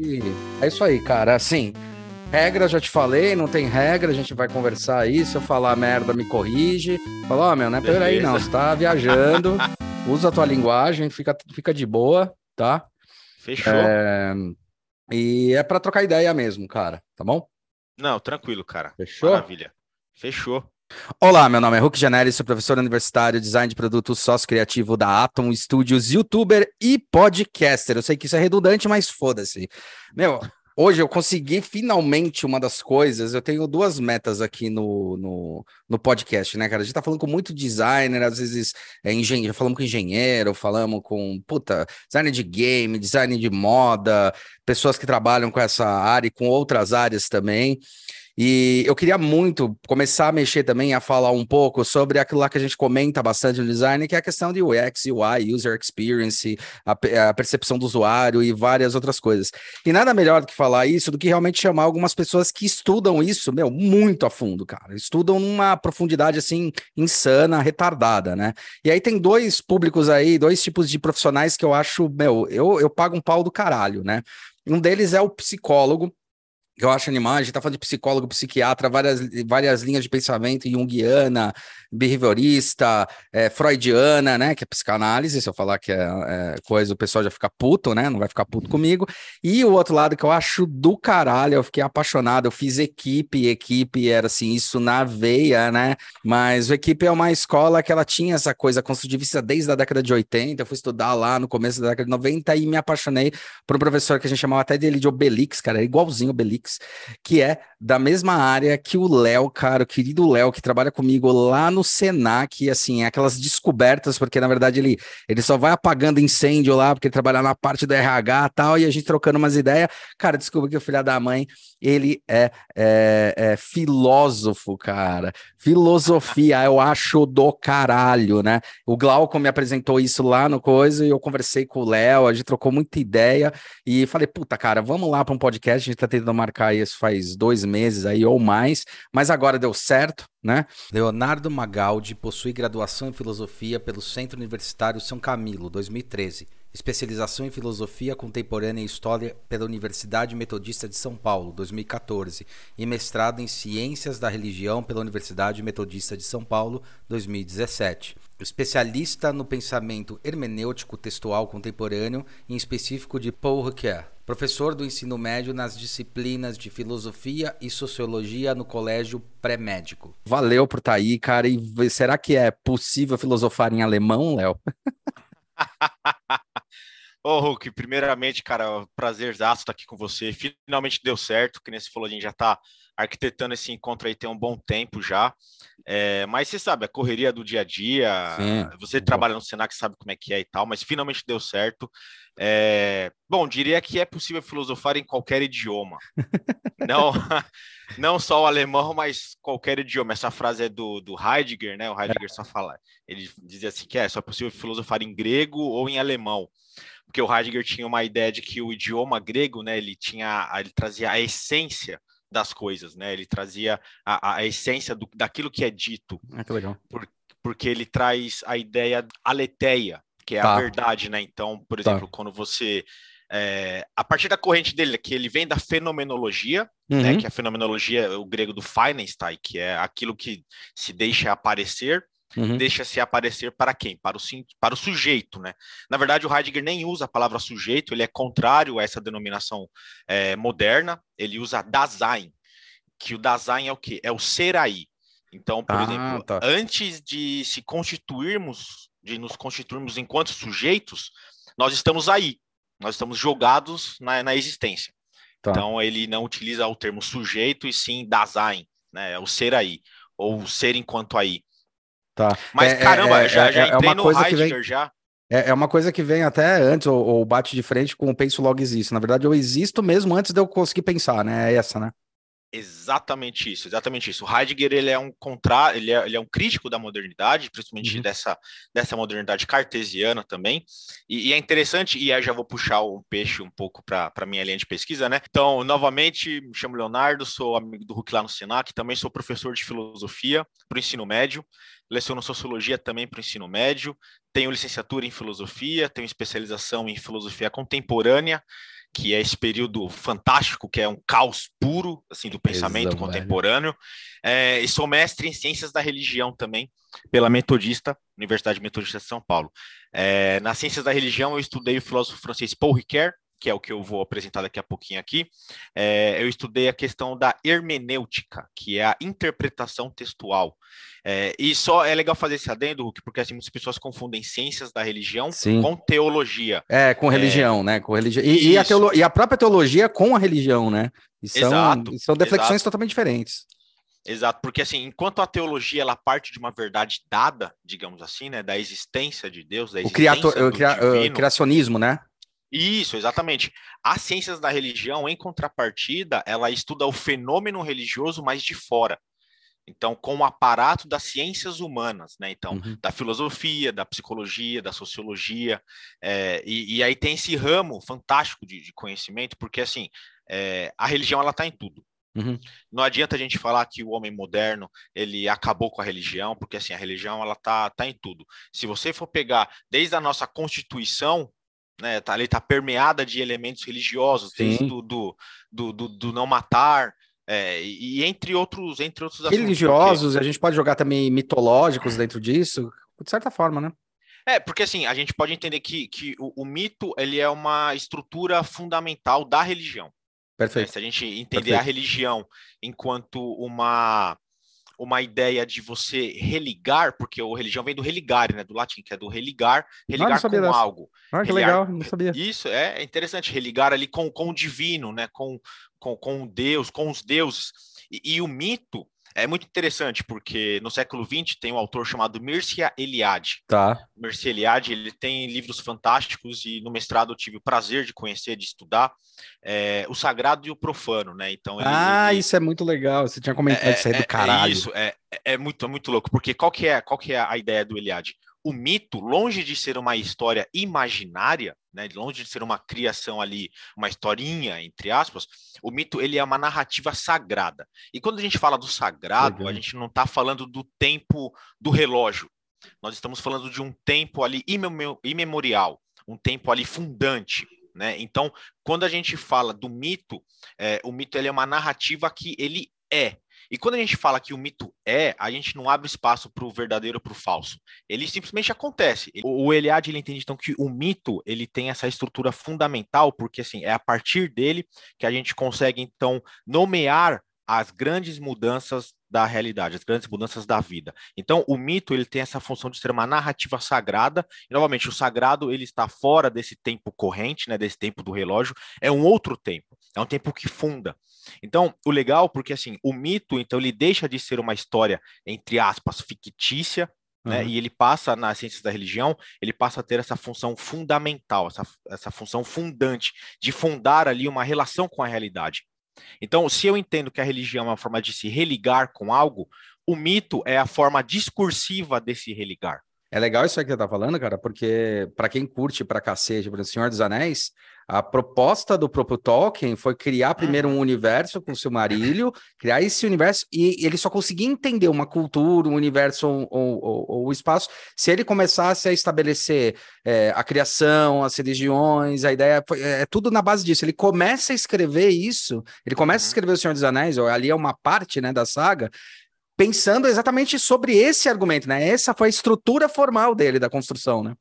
E é isso aí, cara. Assim, regra já te falei, não tem regra, a gente vai conversar aí. Se eu falar merda, me corrige. Fala, ó, oh, meu, não é por aí não, você tá viajando, usa a tua linguagem, fica, fica de boa, tá? Fechou. É... E é para trocar ideia mesmo, cara, tá bom? Não, tranquilo, cara. Fechou? Maravilha. Fechou. Olá, meu nome é Hulk Janelli, sou professor universitário, design de produtos, sócio criativo da Atom Studios, youtuber e podcaster. Eu sei que isso é redundante, mas foda-se. Meu, hoje eu consegui finalmente uma das coisas. Eu tenho duas metas aqui no, no, no podcast, né, cara? A gente tá falando com muito designer, às vezes é engenheiro, falamos com engenheiro, falamos com, puta, designer de game, design de moda, pessoas que trabalham com essa área e com outras áreas também. E eu queria muito começar a mexer também, a falar um pouco sobre aquilo lá que a gente comenta bastante no design, que é a questão de UX, UI, User Experience, a, a percepção do usuário e várias outras coisas. E nada melhor do que falar isso do que realmente chamar algumas pessoas que estudam isso, meu, muito a fundo, cara. Estudam numa profundidade, assim, insana, retardada, né? E aí tem dois públicos aí, dois tipos de profissionais que eu acho, meu, eu, eu pago um pau do caralho, né? Um deles é o psicólogo, que eu acho animal, a gente tá falando de psicólogo, psiquiatra, várias, várias linhas de pensamento, junguiana, behaviorista, é, freudiana, né, que é psicanálise, se eu falar que é, é, coisa, o pessoal já fica puto, né, não vai ficar puto comigo, e o outro lado que eu acho do caralho, eu fiquei apaixonado, eu fiz equipe, equipe era assim, isso na veia, né, mas o equipe é uma escola que ela tinha essa coisa construtivista desde a década de 80, eu fui estudar lá no começo da década de 90 e me apaixonei por um professor que a gente chamava até dele de Obelix, cara, igualzinho Obelix, que é da mesma área que o Léo, cara, o querido Léo, que trabalha comigo lá no Senac, assim, aquelas descobertas, porque na verdade ele, ele só vai apagando incêndio lá, porque ele trabalha na parte do RH e tal, e a gente trocando umas ideias. Cara, desculpa que o filho da mãe, ele é, é, é filósofo, cara. Filosofia, eu acho do caralho, né? O Glauco me apresentou isso lá no coisa, e eu conversei com o Léo, a gente trocou muita ideia, e falei, puta, cara, vamos lá para um podcast, a gente tá tentando marcar isso faz dois meses aí ou mais, mas agora deu certo, né? Leonardo Magaldi possui graduação em filosofia pelo Centro Universitário São Camilo, 2013. Especialização em Filosofia Contemporânea e História pela Universidade Metodista de São Paulo, 2014, e mestrado em Ciências da Religião pela Universidade Metodista de São Paulo, 2017. Especialista no pensamento hermenêutico textual contemporâneo, em específico de Paul Ricoeur. Professor do ensino médio nas disciplinas de Filosofia e Sociologia no Colégio Pré-Médico. Valeu por estar tá aí, cara. E será que é possível filosofar em alemão, Léo? Ô, Hulk, primeiramente, cara, prazerzaço estar aqui com você. Finalmente deu certo, que nem você falou, a gente já está arquitetando esse encontro aí tem um bom tempo já. É, mas você sabe, a correria do dia a dia, Sim. você trabalha no Senac, sabe como é que é e tal, mas finalmente deu certo. É, bom, diria que é possível filosofar em qualquer idioma. não, não só o alemão, mas qualquer idioma. Essa frase é do, do Heidegger, né? O Heidegger só fala, ele dizia assim que é só possível filosofar em grego ou em alemão porque o Heidegger tinha uma ideia de que o idioma grego, né, ele tinha, ele trazia a essência das coisas, né? Ele trazia a, a essência do, daquilo que é dito. Ah, que legal. Por, porque ele traz a ideia aletheia, que é tá. a verdade, né? Então, por tá. exemplo, tá. quando você é, a partir da corrente dele, que ele vem da fenomenologia, né, uhum. né, que a fenomenologia, o grego do Feynstein, que é aquilo que se deixa aparecer, uhum. deixa-se aparecer para quem? Para o, para o sujeito, né? Na verdade, o Heidegger nem usa a palavra sujeito, ele é contrário a essa denominação é, moderna, ele usa Dasein, que o Dasein é o quê? É o ser aí. Então, por ah, exemplo, tá. antes de se constituirmos, de nos constituirmos enquanto sujeitos, nós estamos aí, nós estamos jogados na, na existência. Tá. Então, ele não utiliza o termo sujeito e sim Dasein, né? É o ser aí, ou ser enquanto aí. Tá. Mas é, caramba, é, já, é, já é entrei no Heidegger vem... já. É, é uma coisa que vem até antes, ou, ou, bate de frente com o penso logo existe. Na verdade, eu existo mesmo antes de eu conseguir pensar, né? É essa, né? Exatamente isso, exatamente isso. O Heidegger ele é um contra, ele é, ele é um crítico da modernidade, principalmente uhum. dessa, dessa modernidade cartesiana também. E, e, é interessante, e aí já vou puxar o peixe um pouco para a minha linha de pesquisa, né? Então, novamente, me chamo Leonardo, sou amigo do Hulk lá no Senac, também sou professor de filosofia para o ensino médio, leciono sociologia também para o ensino médio, tenho licenciatura em filosofia, tenho especialização em filosofia contemporânea que é esse período fantástico, que é um caos puro assim do pensamento Exato, contemporâneo. É, e sou mestre em ciências da religião também, pela Metodista, Universidade Metodista de São Paulo. É, nas ciências da religião, eu estudei o filósofo francês Paul Ricoeur, que é o que eu vou apresentar daqui a pouquinho aqui, é, eu estudei a questão da hermenêutica, que é a interpretação textual. É, e só é legal fazer esse adendo, Hulk, porque assim, muitas pessoas confundem ciências da religião Sim. com teologia. É, com religião, é... né? Com religião. E, e, a teolo... e a própria teologia com a religião, né? E são, exato, e são deflexões exato. totalmente diferentes. Exato, porque assim, enquanto a teologia ela parte de uma verdade dada, digamos assim, né, da existência de Deus, da existência o, criator, o, cria, o criacionismo, né? Isso, exatamente. As ciências da religião, em contrapartida, ela estuda o fenômeno religioso mais de fora. Então, com o aparato das ciências humanas, né? Então, uhum. da filosofia, da psicologia, da sociologia, é, e, e, aí tem esse ramo fantástico de, de conhecimento, porque assim, é, a religião ela está em tudo. Uhum. Não adianta a gente falar que o homem moderno ele acabou com a religião, porque assim a religião ela tá, tá em tudo. Se você for pegar desde a nossa constituição, né, tá, ali tá permeada de elementos religiosos, desde do, do, do, do, não matar, é, e, entre outros, entre outros religiosos, assuntos, a gente pode jogar também mitológicos dentro disso, de certa forma, né? É, porque assim, a gente pode entender que, que o, o mito ele é uma estrutura fundamental da religião. Né? Perfeito. Se a gente entender Perfeito. a religião enquanto uma uma ideia de você religar, porque o religião vem do religare, né, do latim, que é do religar, religar com dessa. algo. Ah, que religar, legal, não sabia. Isso, é, é interessante, religar ali com, com o divino, né, com, com, com Deus, com os deuses. E, e o mito, é muito interessante, porque no século XX tem um autor chamado Mircea Eliade. Tá. Mircea Eliade, ele tem livros fantásticos e no mestrado eu tive o prazer de conhecer, de estudar é, o sagrado e o profano, né? Então ele, Ah, ele... isso é muito legal. Você tinha comentado é, isso aí do é, é caralho. É isso, é, é muito, é muito louco, porque qual que é, qual que é a ideia do Eliade? o mito, longe de ser uma história imaginária, né, longe de ser uma criação ali, uma historinha, entre aspas, o mito ele é uma narrativa sagrada. E quando a gente fala do sagrado, a gente não está falando do tempo do relógio. Nós estamos falando de um tempo ali imemorial, um tempo ali fundante. Né? Então, quando a gente fala do mito, é, o mito ele é uma narrativa que ele é, e quando a gente fala que o mito é, a gente não abre espaço para o verdadeiro para o falso. Ele simplesmente acontece. O Eliade ele entende então que o mito ele tem essa estrutura fundamental, porque assim é a partir dele que a gente consegue então nomear as grandes mudanças da realidade, as grandes mudanças da vida. Então, o mito ele tem essa função de ser uma narrativa sagrada. E, novamente, o sagrado ele está fora desse tempo corrente, né, desse tempo do relógio. É um outro tempo. É um tempo que funda. Então, o legal, porque assim, o mito, então, ele deixa de ser uma história, entre aspas, fictícia, né? Uhum. E ele passa, nas ciências da religião, ele passa a ter essa função fundamental, essa, essa função fundante, de fundar ali uma relação com a realidade. Então, se eu entendo que a religião é uma forma de se religar com algo, o mito é a forma discursiva desse religar. É legal isso aí que você tá falando, cara, porque para quem curte pra cacete, por Senhor dos Anéis, a proposta do próprio Tolkien foi criar primeiro um universo com o Silmarillion, criar esse universo, e ele só conseguia entender uma cultura, um universo ou, ou, ou o espaço, se ele começasse a estabelecer é, a criação, as religiões, a ideia, é, é, tudo na base disso. Ele começa a escrever isso, ele começa a uhum. escrever o Senhor dos Anéis, ou ali é uma parte né, da saga, pensando exatamente sobre esse argumento, né? Essa foi a estrutura formal dele, da construção, né?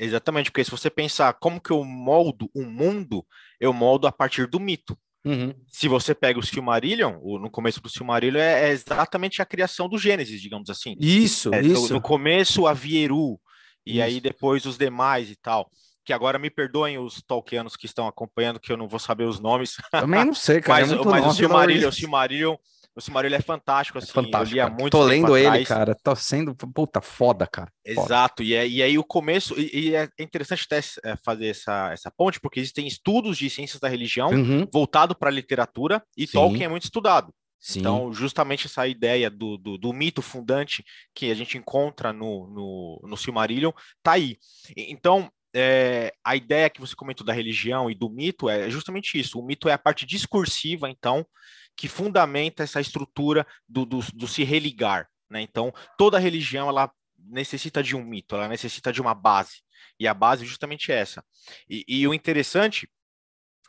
Exatamente, porque se você pensar como que eu moldo o mundo, eu moldo a partir do mito. Uhum. Se você pega o Silmarillion, no começo do Silmarillion é, é, exatamente a criação do Gênesis, digamos assim. Isso, é, isso. No, no, começo a Vieru, e isso. aí depois os demais e tal. Que agora me perdoem os tolkianos que estão acompanhando, que eu não vou saber os nomes. Também não sei, cara. mas, é mas o Silmarillion, o Silmarillion o Silmarillion é fantástico, é assim. É fantástico, eu muito Tô lendo ele, cara. Tô sendo, puta, foda, cara. Exato. E, é, e aí o começo, e, e é interessante até é, fazer essa, essa ponte, porque existem estudos de ciências da religião uhum. voltado para a literatura, e Sim. Tolkien é muito estudado. Sim. Então, justamente essa ideia do, do, do, mito fundante que a gente encontra no, no, no Silmarillion tá aí. Então, é, a ideia que você comentou da religião e do mito é justamente isso. O mito é a parte discursiva, então, que fundamenta essa estrutura do, do, do se religar. Né? Então, toda religião ela necessita de um mito, ela necessita de uma base. E a base é justamente essa. E, e o interessante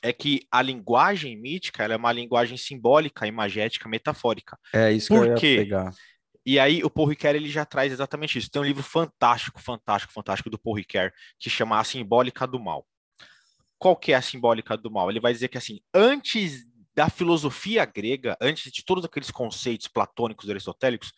é que a linguagem mítica é uma linguagem simbólica, imagética, metafórica. É isso Por que eu ia quê? pegar. E aí o Paul Ricoeur ele já traz exatamente isso. Tem um livro fantástico, fantástico, fantástico do Paul Ricoeur que chama A Simbólica do Mal. Qual que é a simbólica do mal? Ele vai dizer que assim, antes da filosofia grega, antes de todos aqueles conceitos platônicos aristotélicos,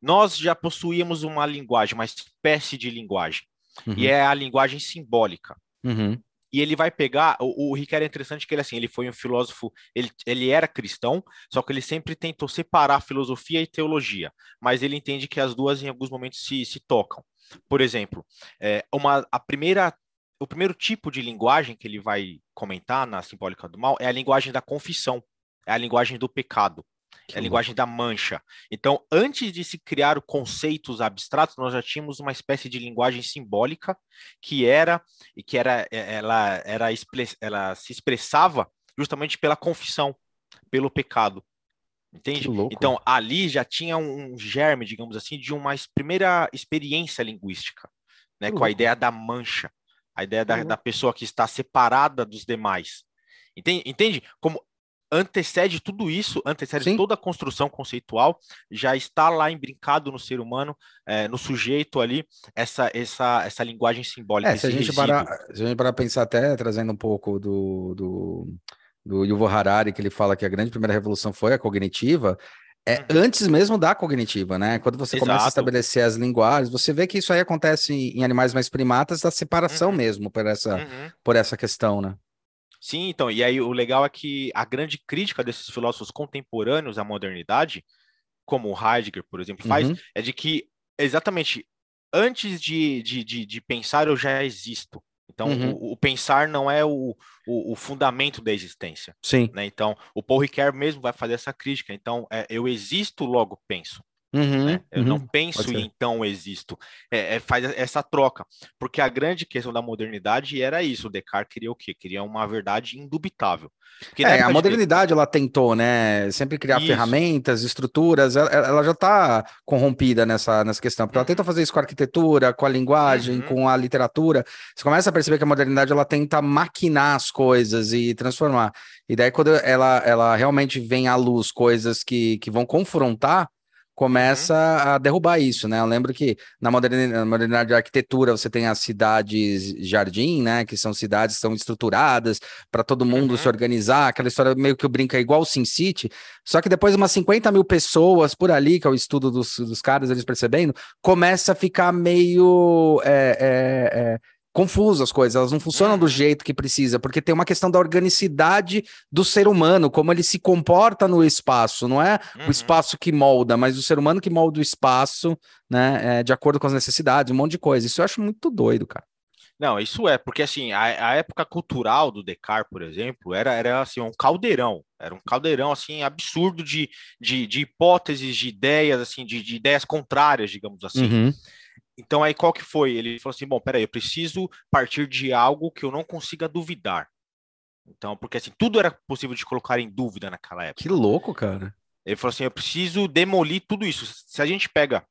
nós já possuíamos uma linguagem, uma espécie de linguagem. Uhum. E é a linguagem simbólica. Uhum. E ele vai pegar. O, o Ricardo é interessante que ele assim, ele foi um filósofo, ele, ele era cristão, só que ele sempre tentou separar filosofia e teologia. Mas ele entende que as duas em alguns momentos se, se tocam. Por exemplo, é, uma, a primeira, o primeiro tipo de linguagem que ele vai comentar na simbólica do mal é a linguagem da confissão, é a linguagem do pecado. Que é a linguagem da mancha. Então, antes de se criar conceitos abstratos, nós já tínhamos uma espécie de linguagem simbólica que era e que era é, ela era ela se expressava justamente pela confissão, pelo pecado. Entende? Então, ali já tinha um germe, digamos assim, de uma primeira experiência linguística, né, com a ideia da mancha, a ideia da, da pessoa que está separada dos demais. Entende? Entende? Como antecede tudo isso, antecede Sim. toda a construção conceitual, já está lá embrincado no ser humano, é, no sujeito ali, essa, essa, essa linguagem simbólica. É, se, a gente parar, se a gente parar pensar até, trazendo um pouco do, do, do Yuval Harari, que ele fala que a grande primeira revolução foi a cognitiva, é uhum. antes mesmo da cognitiva, né? Quando você Exato. começa a estabelecer as linguagens, você vê que isso aí acontece em, animais mais primatas, da separação uhum. mesmo por essa, uhum. por essa questão, né? Sim, então, e aí o legal é que a grande crítica desses filósofos contemporâneos à modernidade, como o Heidegger, por exemplo, faz, uhum. é de que, exatamente, antes de, de, de, de pensar, eu já existo. Então, uhum. o, o, pensar não é o, o, o, fundamento da existência. Sim. Né? Então, o Paul Ricoeur mesmo vai fazer essa crítica. Então, é, eu existo, logo penso. Uhum, né? Eu uhum, não penso e então existo. É, é, faz essa troca. Porque a grande questão da modernidade era isso. O Descartes queria o quê? Queria uma verdade indubitável. é, a modernidade de... ela tentou, né? Sempre criar isso. ferramentas, estruturas. Ela, ela já está corrompida nessa, nessa questão. Porque uhum. ela tenta fazer isso com a arquitetura, com a linguagem, uhum. com a literatura. Você começa a perceber que a modernidade ela tenta maquinar as coisas e transformar. E daí, quando ela, ela realmente vem à luz coisas que, que vão confrontar começa uhum. a derrubar isso, né? Eu lembro que na modernidade, na modernidade da arquitetura você tem as cidades jardim, né? Que são cidades que são estruturadas para todo mundo uhum. se organizar, aquela história meio que brinca igual o Sin City, só que depois umas 50 mil pessoas por ali, que é o estudo dos, dos caras, eles percebendo, começa a ficar meio é, é, é, confuso as coisas, elas não funcionam do jeito que precisa, porque tem uma questão da organicidade do ser humano, como ele se comporta no espaço, não é uhum. o espaço que molda, mas o ser humano que molda o espaço, né, é, de acordo com as necessidades, um monte de coisa. Isso eu acho muito doido, cara. Não, isso é, porque assim, a, a época cultural do Descartes, por exemplo, era, era assim, um caldeirão, era um caldeirão assim absurdo de, de, de hipóteses, de ideias, assim, de, de ideias contrárias, digamos assim. Uhum. Então aí qual que foi? Ele falou assim, bom, peraí, eu preciso partir de algo que eu não consiga duvidar. Então, porque assim, tudo era possível de colocar em dúvida naquela época. Que louco, cara. Ele falou assim, eu preciso demolir tudo isso. Se a gente pega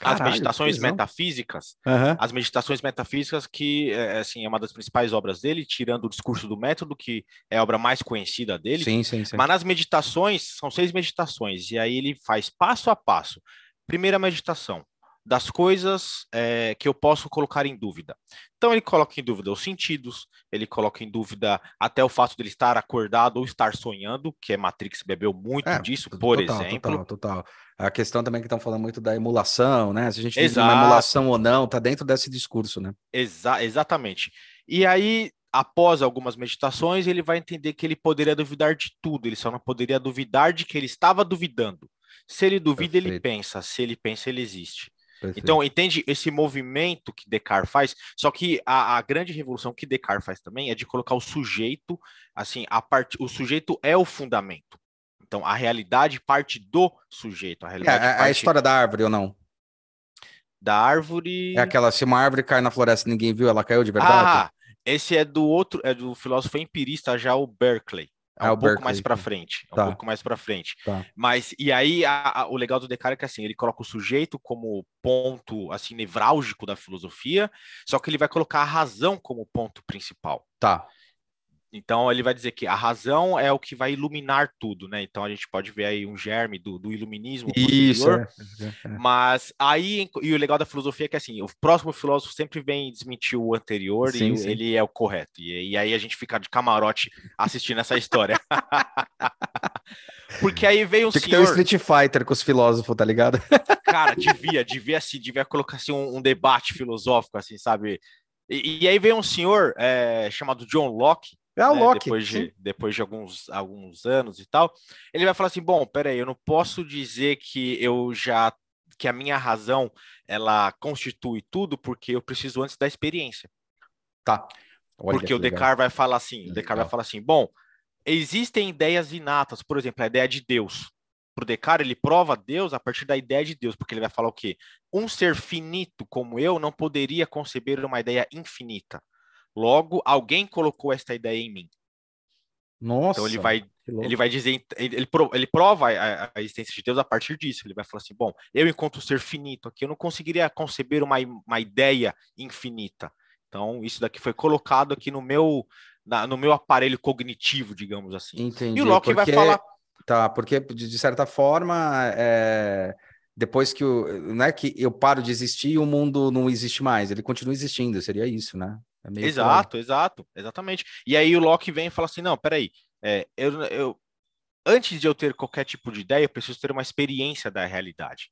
as Caralho, meditações metafísicas, uhum. as meditações metafísicas que é, assim é uma das principais obras dele, tirando o discurso do método que é a obra mais conhecida dele. Sim, sim, sim. Mas nas meditações são seis meditações e aí ele faz passo a passo. Primeira meditação, das coisas é, que eu posso colocar em dúvida. Então ele coloca em dúvida os sentidos, ele coloca em dúvida até o fato de ele estar acordado ou estar sonhando, que é Matrix bebeu muito é, disso, por total, exemplo. Total, total. A questão também que estão falando muito da emulação, né? Se a gente tem uma emulação ou não, tá dentro desse discurso, né? Exa exatamente. E aí, após algumas meditações, ele vai entender que ele poderia duvidar de tudo, ele só não poderia duvidar de que ele estava duvidando. Se ele duvida, Perfeito. ele pensa. Se ele pensa, ele existe. Perfeito. Então, entende esse movimento que Descartes faz? Só que a, a, grande revolução que Descartes faz também é de colocar o sujeito, assim, a parte, o sujeito é o fundamento. Então, a realidade parte do sujeito. A, realidade é, é, parte... a história da árvore ou não? Da árvore. É aquela, se uma árvore cai na floresta e ninguém viu, ela caiu de verdade? Ah, esse é do outro, é do filósofo empirista já o Berkeley. É, é um pouco Berkeley. mais para frente. É tá. um pouco mais para frente. Tá. Mas, e aí, a, a, o legal do Descartes é que assim, ele coloca o sujeito como ponto assim nevrálgico da filosofia, só que ele vai colocar a razão como ponto principal. Tá. Então ele vai dizer que a razão é o que vai iluminar tudo, né? Então a gente pode ver aí um germe do, do iluminismo. Isso. É, é, é. Mas aí, e o legal da filosofia é que assim, o próximo filósofo sempre vem desmentir o anterior sim, e sim. ele é o correto. E, e, aí a gente fica de camarote assistindo essa história. Porque aí veio um Tinha senhor... que ter um Street Fighter com os filósofos, tá ligado? Cara, devia, devia assim, devia colocar assim, um, um debate filosófico, assim, sabe? E, e aí veio um senhor é, chamado John Locke, é o né, Loki. Depois de, depois de alguns, alguns anos e tal, ele vai falar assim: bom, peraí, eu não posso dizer que eu já que a minha razão ela constitui tudo, porque eu preciso antes da experiência. Tá. Olha porque o Descartes vai falar assim: o Descartes vai falar assim, bom, existem ideias inatas, por exemplo, a ideia de Deus. Para o Descartes, ele prova Deus a partir da ideia de Deus, porque ele vai falar o quê? Um ser finito como eu não poderia conceber uma ideia infinita. Logo, alguém colocou esta ideia em mim. Nossa. Então ele vai, ele vai dizer, ele, ele prova a, a, existência de Deus a partir disso. Ele vai falar assim: bom, eu, enquanto ser finito aqui, eu não conseguiria conceber uma, uma ideia infinita. Então, isso daqui foi colocado aqui no meu, na, no meu aparelho cognitivo, digamos assim. Entendi. E o Locke porque... vai falar. Tá, porque de certa forma. É depois que o, não é que eu paro de existir o mundo não existe mais, ele continua existindo, seria isso, né? É exato, exato, exatamente. E aí o Locke vem e fala assim: não, peraí, é, eu, eu, antes de eu ter qualquer tipo de ideia, eu preciso ter uma experiência da realidade,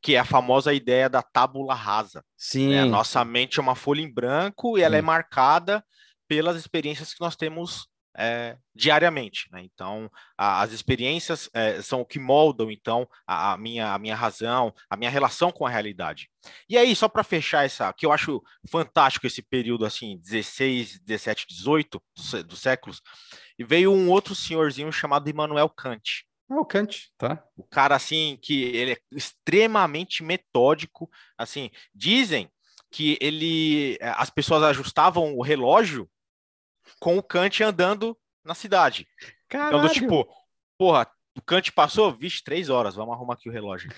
que é a famosa ideia da tábula rasa. Sim. Né? A nossa mente é uma folha em branco e ela é marcada pelas experiências que nós temos é, diariamente. Né? Então, a, as experiências é, são o que moldam, então, a, a, minha, a minha razão, a minha relação com a realidade. E aí, só para fechar essa, que eu acho fantástico esse período, assim, 16, 17, 18 dos, dos séculos, e veio um outro senhorzinho chamado Immanuel Kant. Ah, o Kant, tá. O cara, assim, que ele é extremamente metódico, assim, dizem que ele, as pessoas ajustavam o relógio com o Kant andando na cidade. Caralho. Então, do tipo, porra, o Kant passou, vixe, três horas, vamos arrumar aqui o relógio.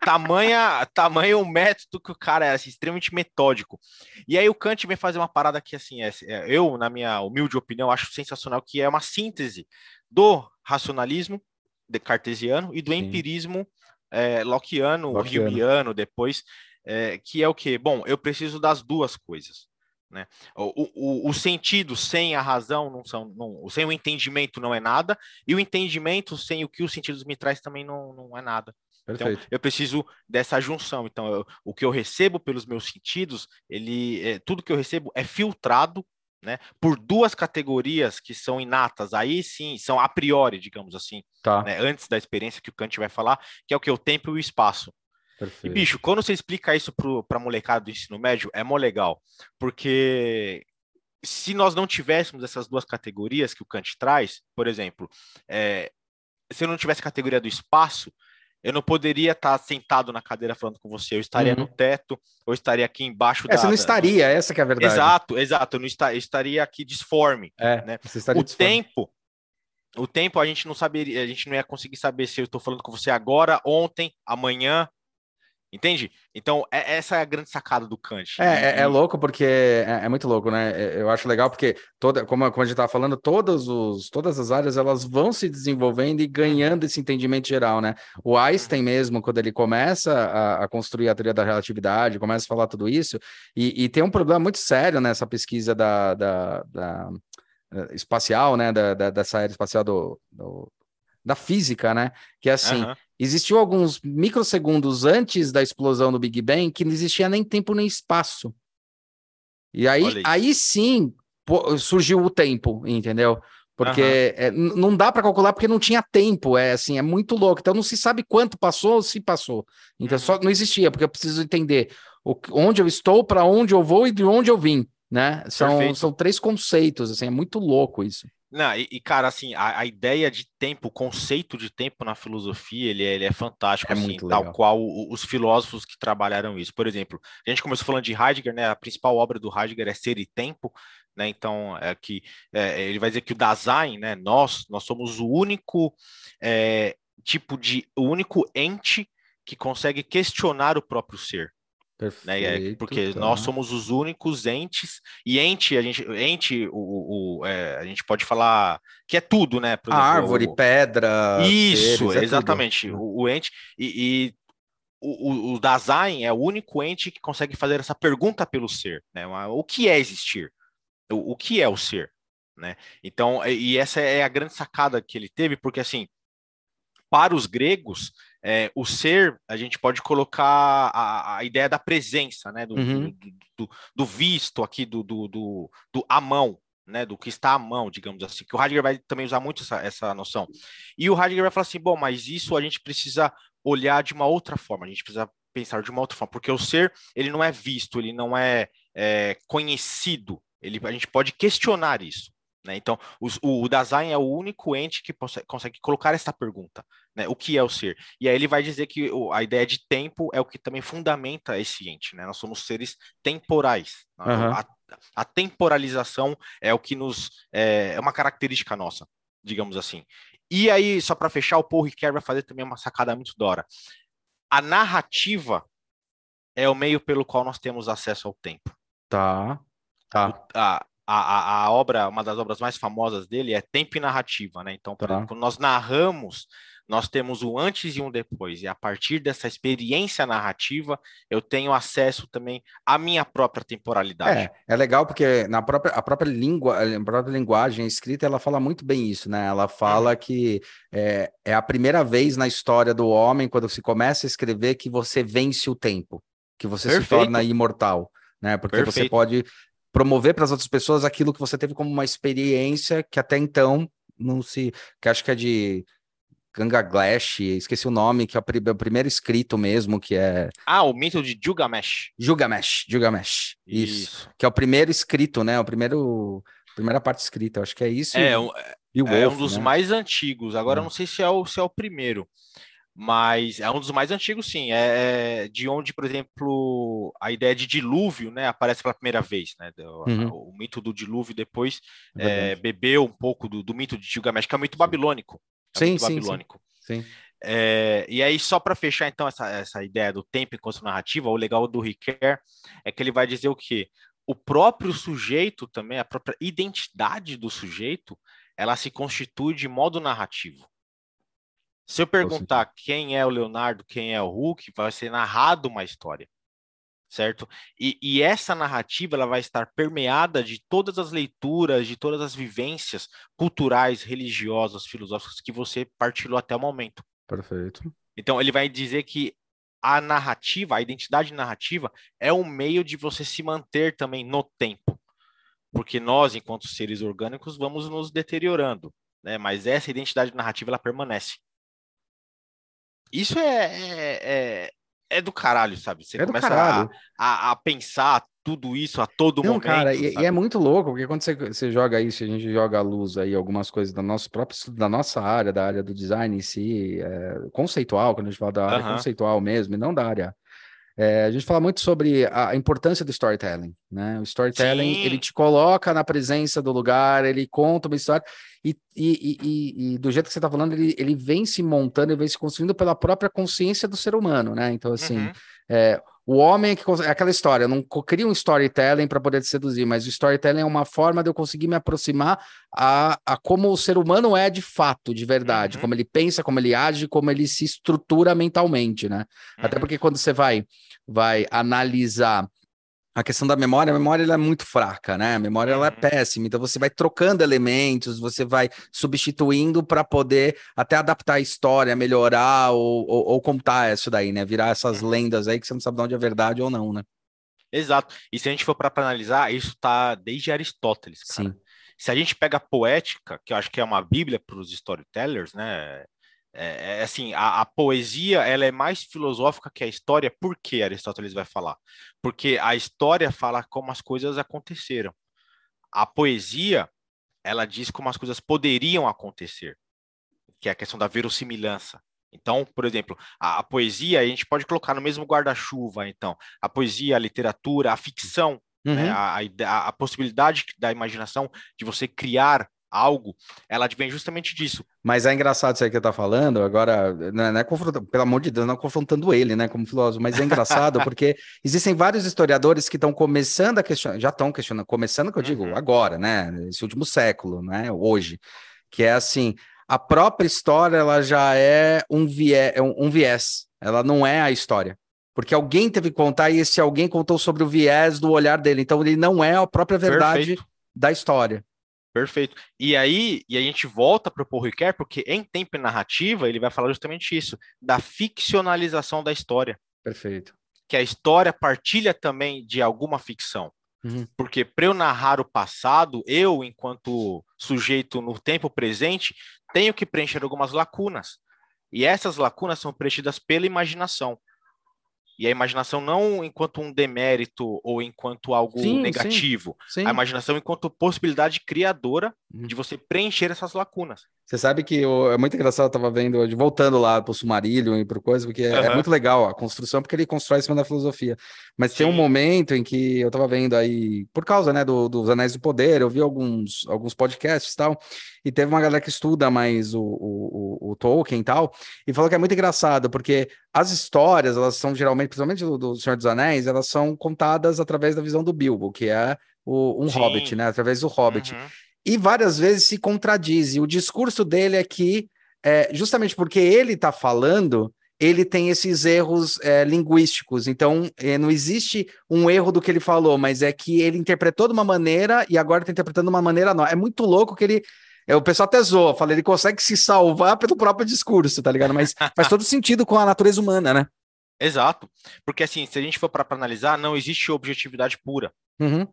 tamanha, tamanho o método que o cara era, assim, extremamente metódico. E aí o Kant vem fazer uma parada que, assim, é, é, eu, na minha humilde opinião, acho sensacional, que é uma síntese do racionalismo de cartesiano e do Sim. empirismo é, lockeano, lockeano. Depois, é, que é o que? Bom, eu preciso das duas coisas. Né? O, o, o, sentido sem a razão não são, não, sem o entendimento não é nada, e o entendimento sem o que os sentidos me traz também não, não é nada. Então, Perfeito. Então, eu preciso dessa junção. Então, eu, o que eu recebo pelos meus sentidos, ele, é, tudo que eu recebo é filtrado né, por duas categorias que são inatas, aí sim, são a priori, digamos assim, tá. né, antes da experiência que o Kant vai falar, que é o que? O tempo e o espaço. Perfeito. E, bicho, quando você explica isso para a molecada do ensino médio, é mó legal. Porque se nós não tivéssemos essas duas categorias que o Kant traz, por exemplo, é, se eu não tivesse a categoria do espaço, eu não poderia estar sentado na cadeira falando com você, eu estaria uhum. no teto, ou estaria aqui embaixo é, da... Você não estaria, essa que é a verdade. Exato, exato, eu não está, eu estaria aqui disforme. É, né? o disforme. tempo, o tempo a gente não saberia, a gente não ia conseguir saber se eu estou falando com você agora, ontem, amanhã, Entende? Então, é, essa é a grande sacada do Kant. É, é, é louco porque é, é, muito louco, né? É, eu acho legal porque, toda, como, como a gente estava falando, todos os, todas as áreas elas vão se desenvolvendo e ganhando esse entendimento geral, né? O Einstein uhum. mesmo, quando ele começa a, a construir a teoria da relatividade, começa a falar tudo isso, e, e tem um problema muito sério nessa pesquisa da, da, da eh, espacial, né? Da, da, dessa área espacial do, do da física, né? Que é assim, uhum. Existiu alguns microsegundos antes da explosão do Big Bang que não existia nem tempo nem espaço. E aí, aí sim surgiu o tempo, entendeu? Porque uhum. é, não dá para calcular porque não tinha tempo, é assim, é muito louco. Então não se sabe quanto passou ou se passou. Então uhum. só não existia, porque eu preciso entender o, onde eu estou, para onde eu vou e de onde eu vim, né? São, são três conceitos, assim, é muito louco isso. Não, e, e, cara, assim, a, a, ideia de tempo, o conceito de tempo na filosofia, ele, é, ele é fantástico, é assim, tal qual o, os filósofos que trabalharam isso. Por exemplo, a gente começou falando de Heidegger, né? A principal obra do Heidegger é Ser e Tempo, né? Então, é que é, ele vai dizer que o Dasein, né? Nós, nós somos o único é, tipo de, o único ente que consegue questionar o próprio ser. Perfeito, né? Porque tá. nós somos os únicos entes, e ente, a gente, ente, o, o é, a gente pode falar que é tudo, né? Exemplo, árvore, o, pedra. Isso, seres, é exatamente. O, o, ente, e, e o, o, Dasein é o único ente que consegue fazer essa pergunta pelo ser, né? O que é existir? O, o que é o ser? Né? Então, e essa é a grande sacada que ele teve, porque assim, para os gregos, é, o ser, a gente pode colocar a, a ideia da presença, né? Do, uhum. do, do, do, visto aqui, do, do, do, do a mão, né? Do que está à mão, digamos assim. Que o Heidegger vai também usar muito essa, essa noção. E o Heidegger vai falar assim: bom, mas isso a gente precisa olhar de uma outra forma, a gente precisa pensar de uma outra forma, porque o ser, ele não é visto, ele não é, é conhecido, ele, a gente pode questionar isso. Né? Então, os, o, o Dasein é o único ente que consegue, consegue colocar essa pergunta, né? o que é o ser? E aí ele vai dizer que o, a ideia de tempo é o que também fundamenta esse ente, né? nós somos seres temporais. Uhum. A, a, temporalização é o que nos... É, é uma característica nossa, digamos assim. E aí, só para fechar, o Paul Ricoeur vai fazer também uma sacada muito da hora. A narrativa é o meio pelo qual nós temos acesso ao tempo. Tá. Tá. A, a, a, obra, uma das obras mais famosas dele é Tempo e Narrativa, né? Então, por tá. exemplo, quando nós narramos, nós temos o antes e um depois, e a partir dessa experiência narrativa, eu tenho acesso também à minha própria temporalidade. É, é legal porque na própria, a própria língua, a própria linguagem escrita, ela fala muito bem isso, né? Ela fala uhum. que é, é a primeira vez na história do homem, quando se começa a escrever, que você vence o tempo, que você Perfeito. se torna imortal. Né? Porque Perfeito. você pode promover para as outras pessoas aquilo que você teve como uma experiência que até então não se. que acho que é de Gangaglash, esqueci o nome, que é o, primeiro escrito mesmo, que é. Ah, o mito de Gilgamesh. Gilgamesh, Gilgamesh. Isso. isso. Que é o primeiro escrito, né? O primeiro. Primeira parte escrita, acho que é isso. É, um, e o Wolf, é um dos né? mais antigos. Agora, hum. não sei se é, o, se é o primeiro mas é um dos mais antigos, sim. É, é de onde, por exemplo, a ideia de dilúvio, né, aparece pela primeira vez, né? Do, uhum. o, o, mito do dilúvio depois é, é bebeu um pouco do, do, mito de Gilgamesh, que é o mito babilônico. É sim, mito sim, babilônico. sim, sim. É, e aí, só para fechar então essa, essa ideia do tempo enquanto narrativa, o legal do Riquet é que ele vai dizer o que o próprio sujeito também, a própria identidade do sujeito, ela se constitui de modo narrativo. Se eu perguntar quem é o Leonardo, quem é o Hulk, vai ser narrado uma história, certo? E, e, essa narrativa ela vai estar permeada de todas as leituras, de todas as vivências culturais, religiosas, filosóficas que você partilhou até o momento. Perfeito. Então ele vai dizer que a narrativa, a identidade narrativa, é um meio de você se manter também no tempo, porque nós, enquanto seres orgânicos, vamos nos deteriorando, né? Mas essa identidade narrativa ela permanece. Isso é, é, é, é, do caralho, sabe? Você é começa a, a, a, pensar tudo isso a todo Não, momento. Cara, e, e, é muito louco, porque quando você, você joga isso, a gente joga a luz aí, algumas coisas da nossa própria, da nossa área, da área do design em si, é, conceitual, quando a gente fala da área conceitual mesmo, e não da área é, a gente fala muito sobre a importância do storytelling, né? O storytelling, Sim. ele te coloca na presença do lugar, ele conta uma história, e, e, e, e do jeito que você está falando, ele, ele vem se montando e vem se construindo pela própria consciência do ser humano, né? Então, assim, uhum. é, o homem é que é aquela história, eu não crio um storytelling para poder te seduzir, mas o storytelling é uma forma de eu conseguir me aproximar a, a como o ser humano é de fato, de verdade, uhum. como ele pensa, como ele age, como ele se estrutura mentalmente, né? Uhum. Até porque quando você vai, vai analisar a questão da memória, a memória ela é muito fraca, né? A memória ela é uhum. péssima, então você vai trocando elementos, você vai substituindo para poder até adaptar a história, melhorar ou, ou, ou, contar isso daí, né? Virar essas uhum. lendas aí que você não sabe de onde é verdade ou não, né? Exato. E se a gente for para analisar, isso tá desde Aristóteles, cara. Sim. Se a gente pega a poética, que eu acho que é uma bíblia para os storytellers, né? É, é, assim, a, a, poesia ela é mais filosófica que a história, por que Aristóteles vai falar? Porque a história fala como as coisas aconteceram. A poesia, ela diz como as coisas poderiam acontecer, que é a questão da verossimilhança. Então, por exemplo, a, a poesia a gente pode colocar no mesmo guarda-chuva, então, a poesia, a literatura, a ficção, né? uhum. né? a, a, a possibilidade da imaginação de você criar algo, ela vem justamente disso. Mas é engraçado isso aí que tá falando, agora, não é, não é confrontando, pelo amor de Deus, não é confrontando ele, né, como filósofo, mas é engraçado porque existem vários historiadores que estão começando a questionar, já estão questionando, começando que eu digo uhum. agora, né, esse último século, né, hoje, que é assim, a própria história, ela já é um, viés, é um, um viés, ela não é a história. Porque alguém teve que contar e esse alguém contou sobre o viés do olhar dele. Então ele não é a própria verdade Perfeito. da história. Perfeito. E aí, e a gente volta para o Paul porque em tempo e narrativa ele vai falar justamente isso, da ficcionalização da história. Perfeito. Que a história partilha também de alguma ficção. Uhum. Porque para eu narrar o passado, eu, enquanto sujeito no tempo presente, tenho que preencher algumas lacunas. E essas lacunas são preenchidas pela imaginação. E a imaginação não enquanto um demérito ou enquanto algo sim, negativo. Sim, sim. A imaginação enquanto possibilidade criadora uhum. de você preencher essas lacunas. Você sabe que eu, é muito engraçado, eu tava vendo hoje, voltando lá para o Sumarilho e para coisa, porque é, uhum. é, muito legal a construção, porque ele constrói em cima da filosofia. Mas Sim. tem um momento em que eu tava vendo aí, por causa né, do, dos Anéis do Poder, eu vi alguns, alguns podcasts e tal, e teve uma galera que estuda mais o, o, o, Tolkien e tal, e falou que é muito engraçado, porque as histórias, elas são geralmente, principalmente do, do Senhor dos Anéis, elas são contadas através da visão do Bilbo, que é o, um Sim. hobbit, né? Através do hobbit. Uhum e várias vezes se contradiz. E o discurso dele é que, é, justamente porque ele está falando, ele tem esses erros é, linguísticos. Então, é, não existe um erro do que ele falou, mas é que ele interpretou de uma maneira e agora está interpretando de uma maneira nova. É muito louco que ele. É, o pessoal até zoa, fala, ele consegue se salvar pelo próprio discurso, tá ligado? Mas faz todo sentido com a natureza humana, né? Exato. Porque, assim, se a gente for para analisar, não existe objetividade pura. Uhum.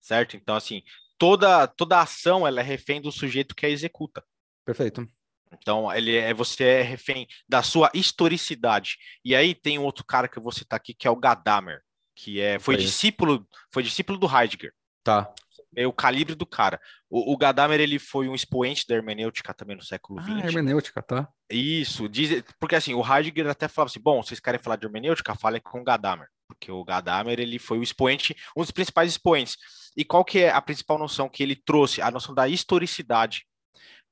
Certo? Então, assim, toda toda ação ela é refém do sujeito que a executa. Perfeito. Então, ele é você é refém da sua historicidade. E aí tem um outro cara que eu vou citar aqui que é o Gadamer, que é foi discípulo foi discípulo do Heidegger. Tá. É o calibre do cara. O, o Gadamer ele foi um expoente da hermenêutica também no século XX. Ah, hermenêutica, tá? Isso, diz, porque assim, o Heidegger até falava assim, bom, vocês querem falar de hermenêutica? Falem com o Gadamer, porque o Gadamer ele foi o expoente, um dos principais expoentes. E qual que é a principal noção que ele trouxe? A noção da historicidade.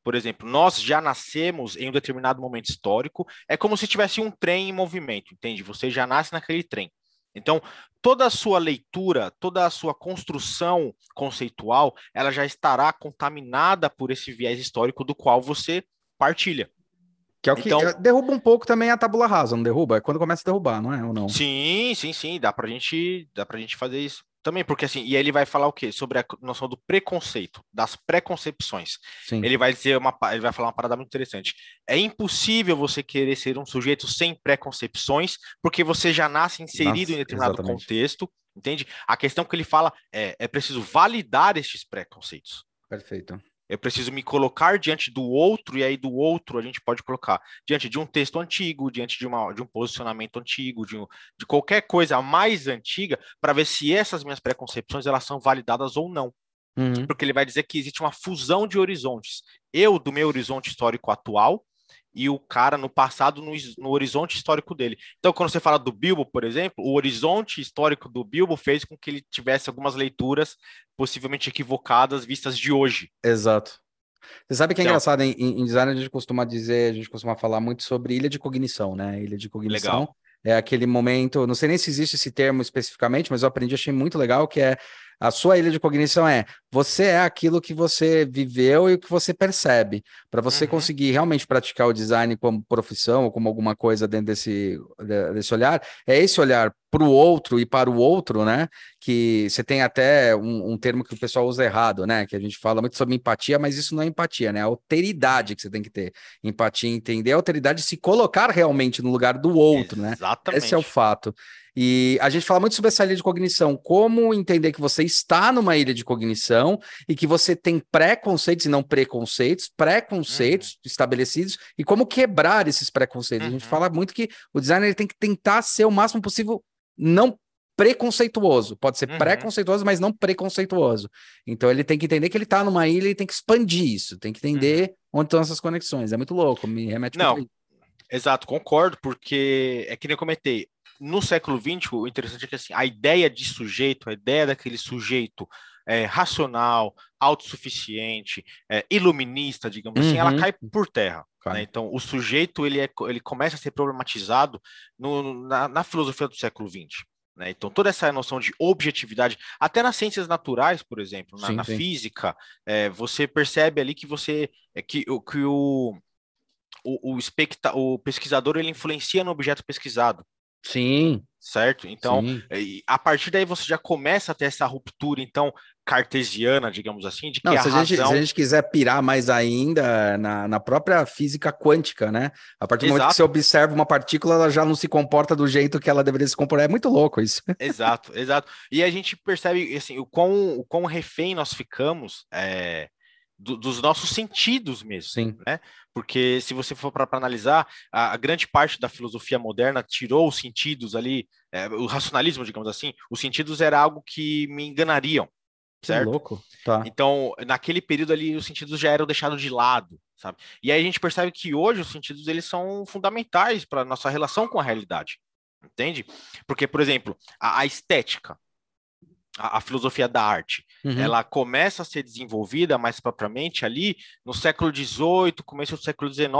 Por exemplo, nós já nascemos em um determinado momento histórico, é como se tivesse um trem em movimento, entende? Você já nasce naquele trem. Então, toda a sua leitura, toda a sua construção conceitual, ela já estará contaminada por esse viés histórico do qual você partilha. Que é o que então, derruba um pouco também a tabula rasa, não derruba? É quando começa a derrubar, não é ou não? Sim, sim, sim, dá pra gente, dá pra gente fazer isso. Também, porque assim, e aí ele vai falar o quê? Sobre a noção do preconceito, das preconcepções. Sim. Ele vai dizer uma, ele vai falar uma parada muito interessante. É impossível você querer ser um sujeito sem preconcepções, porque você já nasce inserido Nossa, em determinado exatamente. contexto, entende? A questão que ele fala é, é preciso validar estes preconceitos. Perfeito. Eu preciso me colocar diante do outro, e aí do outro a gente pode colocar diante de um texto antigo, diante de, uma, de um posicionamento antigo, de, um, de qualquer coisa mais antiga, para ver se essas minhas preconcepções elas são validadas ou não. Uhum. Porque ele vai dizer que existe uma fusão de horizontes. Eu, do meu horizonte histórico atual, e o cara no passado, no, no, horizonte histórico dele. Então, quando você fala do Bilbo, por exemplo, o horizonte histórico do Bilbo fez com que ele tivesse algumas leituras possivelmente equivocadas vistas de hoje. Exato. Você sabe que é então, engraçado, em, em, design a gente costuma dizer, a gente costuma falar muito sobre ilha de cognição, né? Ilha de cognição. Legal. É aquele momento, não sei nem se existe esse termo especificamente, mas eu aprendi, achei muito legal, que é a sua ilha de cognição é você é aquilo que você viveu e o que você percebe. Para você uhum. conseguir realmente praticar o design como profissão ou como alguma coisa dentro desse, desse olhar, é esse olhar para o outro e para o outro, né? Que você tem até um, um, termo que o pessoal usa errado, né? Que a gente fala muito sobre empatia, mas isso não é empatia, né? É alteridade que você tem que ter. Empatia, entender a alteridade de se colocar realmente no lugar do outro, Exatamente. né? Exatamente. Esse é o fato. E a gente fala muito sobre essa ilha de cognição, como entender que você está numa ilha de cognição e que você tem preconceitos e não preconceitos, preconceitos uhum. estabelecidos e como quebrar esses preconceitos. Uhum. A gente uhum. fala muito que o designer tem que tentar ser o máximo possível não preconceituoso. Pode ser uhum. preconceituoso, mas não preconceituoso. Então ele tem que entender que ele está numa ilha e tem que expandir isso, tem que entender uhum. onde estão essas conexões. É muito louco, me remete Não, exato, concordo, porque é que nem eu comentei, no século XX, o interessante é que assim, a ideia de sujeito, a ideia daquele sujeito é, racional, autossuficiente, é, iluminista, digamos uhum. assim, ela uhum. cai por terra. Né? Então, o sujeito ele, é, ele começa a ser problematizado no, na, na filosofia do século XX. Né? Então, toda essa noção de objetividade, até nas ciências naturais, por exemplo, na, sim, na sim. física, é, você percebe ali que você é, que, que o, o, o, especta, o pesquisador ele influencia no objeto pesquisado. Sim. Certo? Então, Sim. a partir daí você já começa a ter essa ruptura, então, cartesiana, digamos assim, de que Não, a se, a gente, razão... se a gente quiser pirar mais ainda na, na própria física quântica, né? A partir do Exato. momento que você observa uma partícula, ela já não se comporta do jeito que ela deveria se comportar. É muito louco isso. Exato, exato. E a gente percebe, assim, o quão, o quão refém nós ficamos é, do, dos nossos sentidos mesmo, Sim. né? Porque se você for para analisar, a, a, grande parte da filosofia moderna tirou os sentidos ali, é, o racionalismo, digamos assim, os sentidos era algo que me enganariam, certo? Que louco. Tá. Então, naquele período ali, os sentidos já eram deixados de lado, sabe? E aí a gente percebe que hoje os sentidos eles são fundamentais para nossa relação com a realidade, entende? Porque, por exemplo, a, a estética, a, a, filosofia da arte. Uhum. Ela começa a ser desenvolvida mais propriamente ali no século XVIII, começo do século XIX,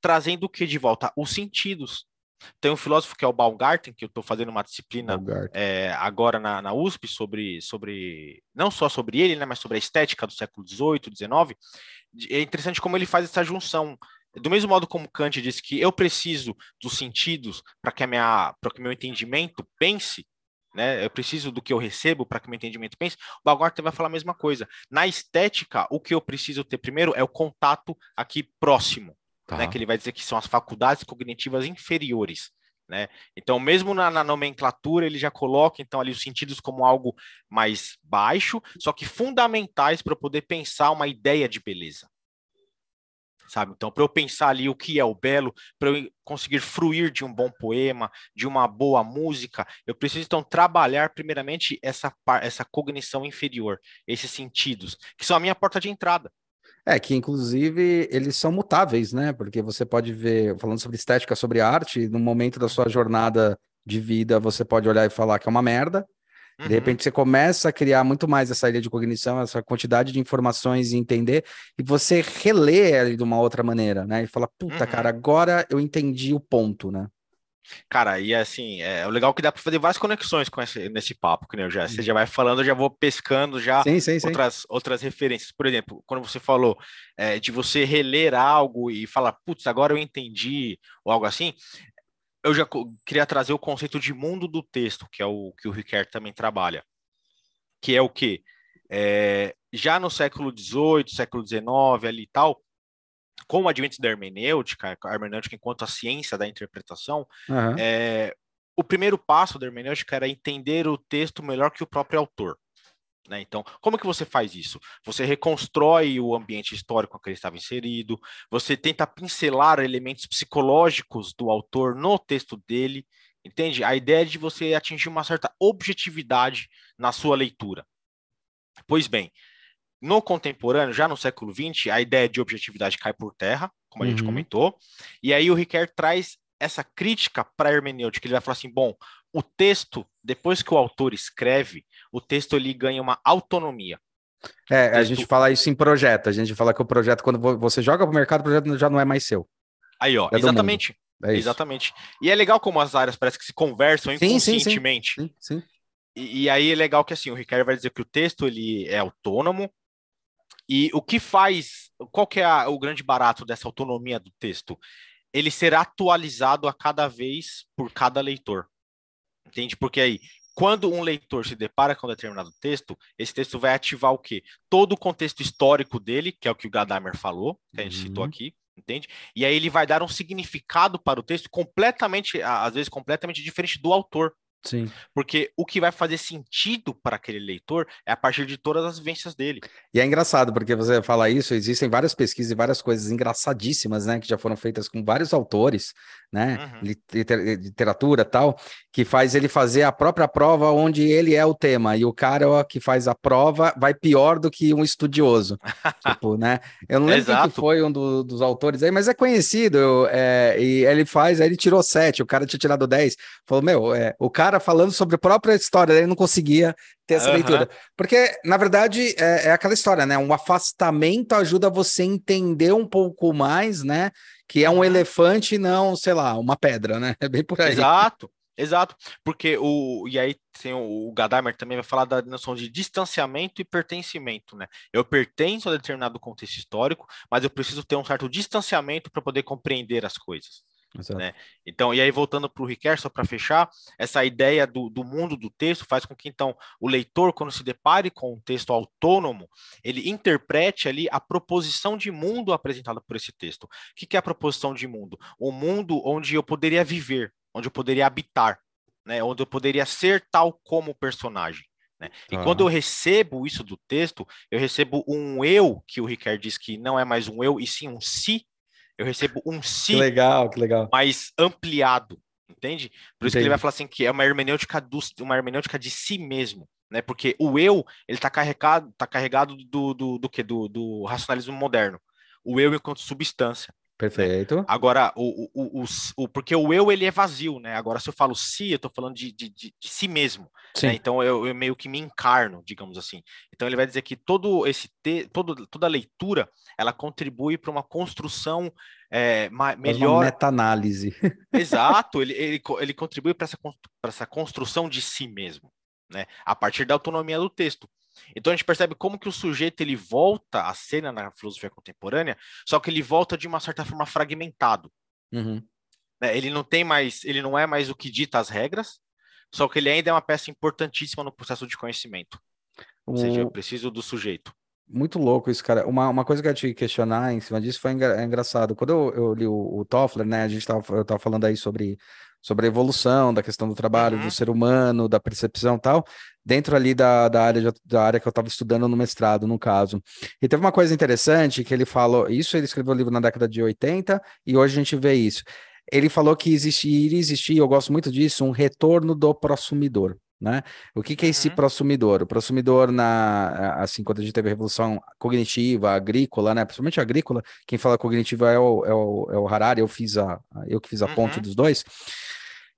trazendo o que de volta? Os sentidos. Tem um filósofo que é o Baumgarten, que eu estou fazendo uma disciplina é, agora na, na, USP sobre, sobre, não só sobre ele, né, mas sobre a estética do século XVIII, XIX. É interessante como ele faz essa junção do mesmo modo como Kant disse que eu preciso dos sentidos para que, a que o meu entendimento pense, né? Eu preciso do que eu recebo para que meu entendimento pense. O Baumgarten vai falar a mesma coisa. Na estética, o que eu preciso ter primeiro é o contato aqui próximo, tá. né? Que ele vai dizer que são as faculdades cognitivas inferiores. Né? Então, mesmo na, na, nomenclatura, ele já coloca então ali os sentidos como algo mais baixo, só que fundamentais para poder pensar uma ideia de beleza sabe? Então, para eu pensar ali o que é o belo, para eu conseguir fruir de um bom poema, de uma boa música, eu preciso então trabalhar primeiramente essa essa cognição inferior, esses sentidos, que são a minha porta de entrada. É, que inclusive eles são mutáveis, né? Porque você pode ver, falando sobre estética, sobre arte, no momento da sua jornada de vida, você pode olhar e falar que é uma merda, Uhum. De repente você começa a criar muito mais essa ilha de cognição, essa quantidade de informações e entender, e você relê ele de uma outra maneira, né? E fala, puta, uhum. cara, agora eu entendi o ponto, né? Cara, e assim, é o legal é que dá para fazer várias conexões com esse, nesse papo, que eu já, você já vai falando, eu já vou pescando já sim, sim, outras, sim. outras referências. Por exemplo, quando você falou é, de você reler algo e falar, putz, agora eu entendi, ou algo assim, eu já queria trazer o conceito de mundo do texto, que é o que o Riquet também trabalha, que é o que é, já no século XVIII, século XIX ali e tal, com o advento da hermenêutica, a hermenêutica enquanto a ciência da interpretação, uhum. é, o primeiro passo da hermenêutica era entender o texto melhor que o próprio autor. Né? Então, como que você faz isso? Você reconstrói o ambiente histórico em que ele estava inserido, você tenta pincelar elementos psicológicos do autor no texto dele, entende? A ideia é de você atingir uma certa objetividade na sua leitura. Pois bem, no contemporâneo, já no século XX, a ideia de objetividade cai por terra, como a uhum. gente comentou, e aí o Riquet traz essa crítica para a hermenêutica, ele vai falar assim, bom, o texto, depois que o autor escreve, o texto ele ganha uma autonomia. É, texto... a gente fala isso em projeto. A gente fala que o projeto, quando você joga para o mercado, o projeto já não é mais seu. Aí, ó, é exatamente. É exatamente. E é legal como as áreas parece que se conversam inconscientemente. Sim, sim, sim. E, e, aí é legal que assim, o Ricardo vai dizer que o texto ele é autônomo. E o que faz, qual que é a, o grande barato dessa autonomia do texto? Ele será atualizado a cada vez por cada leitor. Entende? Porque aí, quando um leitor se depara com um determinado texto, esse texto vai ativar o quê? Todo o contexto histórico dele, que é o que o Gadamer falou, que a gente uhum. citou aqui, entende? E aí ele vai dar um significado para o texto completamente, às vezes completamente diferente do autor. Sim. Porque o que vai fazer sentido para aquele leitor é a partir de todas as vivências dele. E é engraçado, porque você fala isso, existem várias pesquisas e várias coisas engraçadíssimas, né, que já foram feitas com vários autores, né, uhum. literatura tal, que faz ele fazer a própria prova onde ele é o tema, e o cara ó, que faz a prova vai pior do que um estudioso. tipo, né? Eu não lembro quem que foi um do, dos autores aí, mas é conhecido, é, e ele faz, aí ele tirou sete, o cara tinha tirado dez, falou, meu, é, o cara cara falando sobre a própria história, ele não conseguia ter essa uhum. leitura. Porque, na verdade, é, é, aquela história, né? Um afastamento ajuda você a entender um pouco mais, né? Que é um uhum. elefante e não, sei lá, uma pedra, né? É bem por aí. Exato. Exato, porque o e aí tem o, o Gadamer também vai falar da noção de distanciamento e pertencimento, né? Eu pertenço a determinado contexto histórico, mas eu preciso ter um certo distanciamento para poder compreender as coisas. Né? Então, e aí voltando para o Riquet, só para fechar, essa ideia do, do mundo do texto faz com que então o leitor, quando se depare com um texto autônomo, ele interprete ali a proposição de mundo apresentada por esse texto. O que, que é a proposição de mundo? O mundo onde eu poderia viver, onde eu poderia habitar, né? onde eu poderia ser tal como personagem. Né? E quando eu recebo isso do texto, eu recebo um eu, que o Riquet diz que não é mais um eu, e sim um si, eu recebo um si que legal, que legal. mais ampliado, entende? Por isso Entendi. que ele vai falar assim que é uma hermenêutica do, uma hermenêutica de si mesmo, né? Porque o eu, ele tá carregado, tá carregado do do, do que do, do racionalismo moderno. O eu enquanto substância. Perfeito. Agora, o, o, o, o, porque o eu ele é vazio, né? Agora, se eu falo si, eu estou falando de, de, de, de, si mesmo. Né? Então eu, eu, meio que me encarno, digamos assim. Então ele vai dizer que todo esse te, todo, toda leitura ela contribui para uma construção é, melhor. Uma meta-análise. Exato, ele, ele, ele contribui para essa, essa construção de si mesmo, né? A partir da autonomia do texto. Então a gente percebe como que o sujeito ele volta à cena na filosofia contemporânea, só que ele volta de uma certa forma fragmentado. Uhum. Né, ele não tem mais, ele não é mais o que dita as regras, só que ele ainda é uma peça importantíssima no processo de conhecimento. Ou seja, eu preciso do sujeito. Muito louco isso, cara. Uma, uma coisa que eu te questionar em cima disso foi engra é engraçado. Quando eu, eu li o, o Toffler, né, a gente tava, eu tava falando aí sobre sobre a evolução da questão do trabalho, uhum. do ser humano, da percepção tal, dentro ali da, da, área, de, da área que eu estava estudando no mestrado, no caso. E teve uma coisa interessante que ele falou, isso ele escreveu o livro na década de 80, e hoje a gente vê isso. Ele falou que existe, iria existir, eu gosto muito disso, um retorno do prosumidor. Né? O que, que é esse uhum. prosumidor? O prosumidor, na, assim, quando a gente teve a revolução cognitiva, agrícola, né? principalmente agrícola, quem fala cognitiva é o, é o, é o Harari, eu, fiz a, eu que fiz a ponte uhum. dos dois.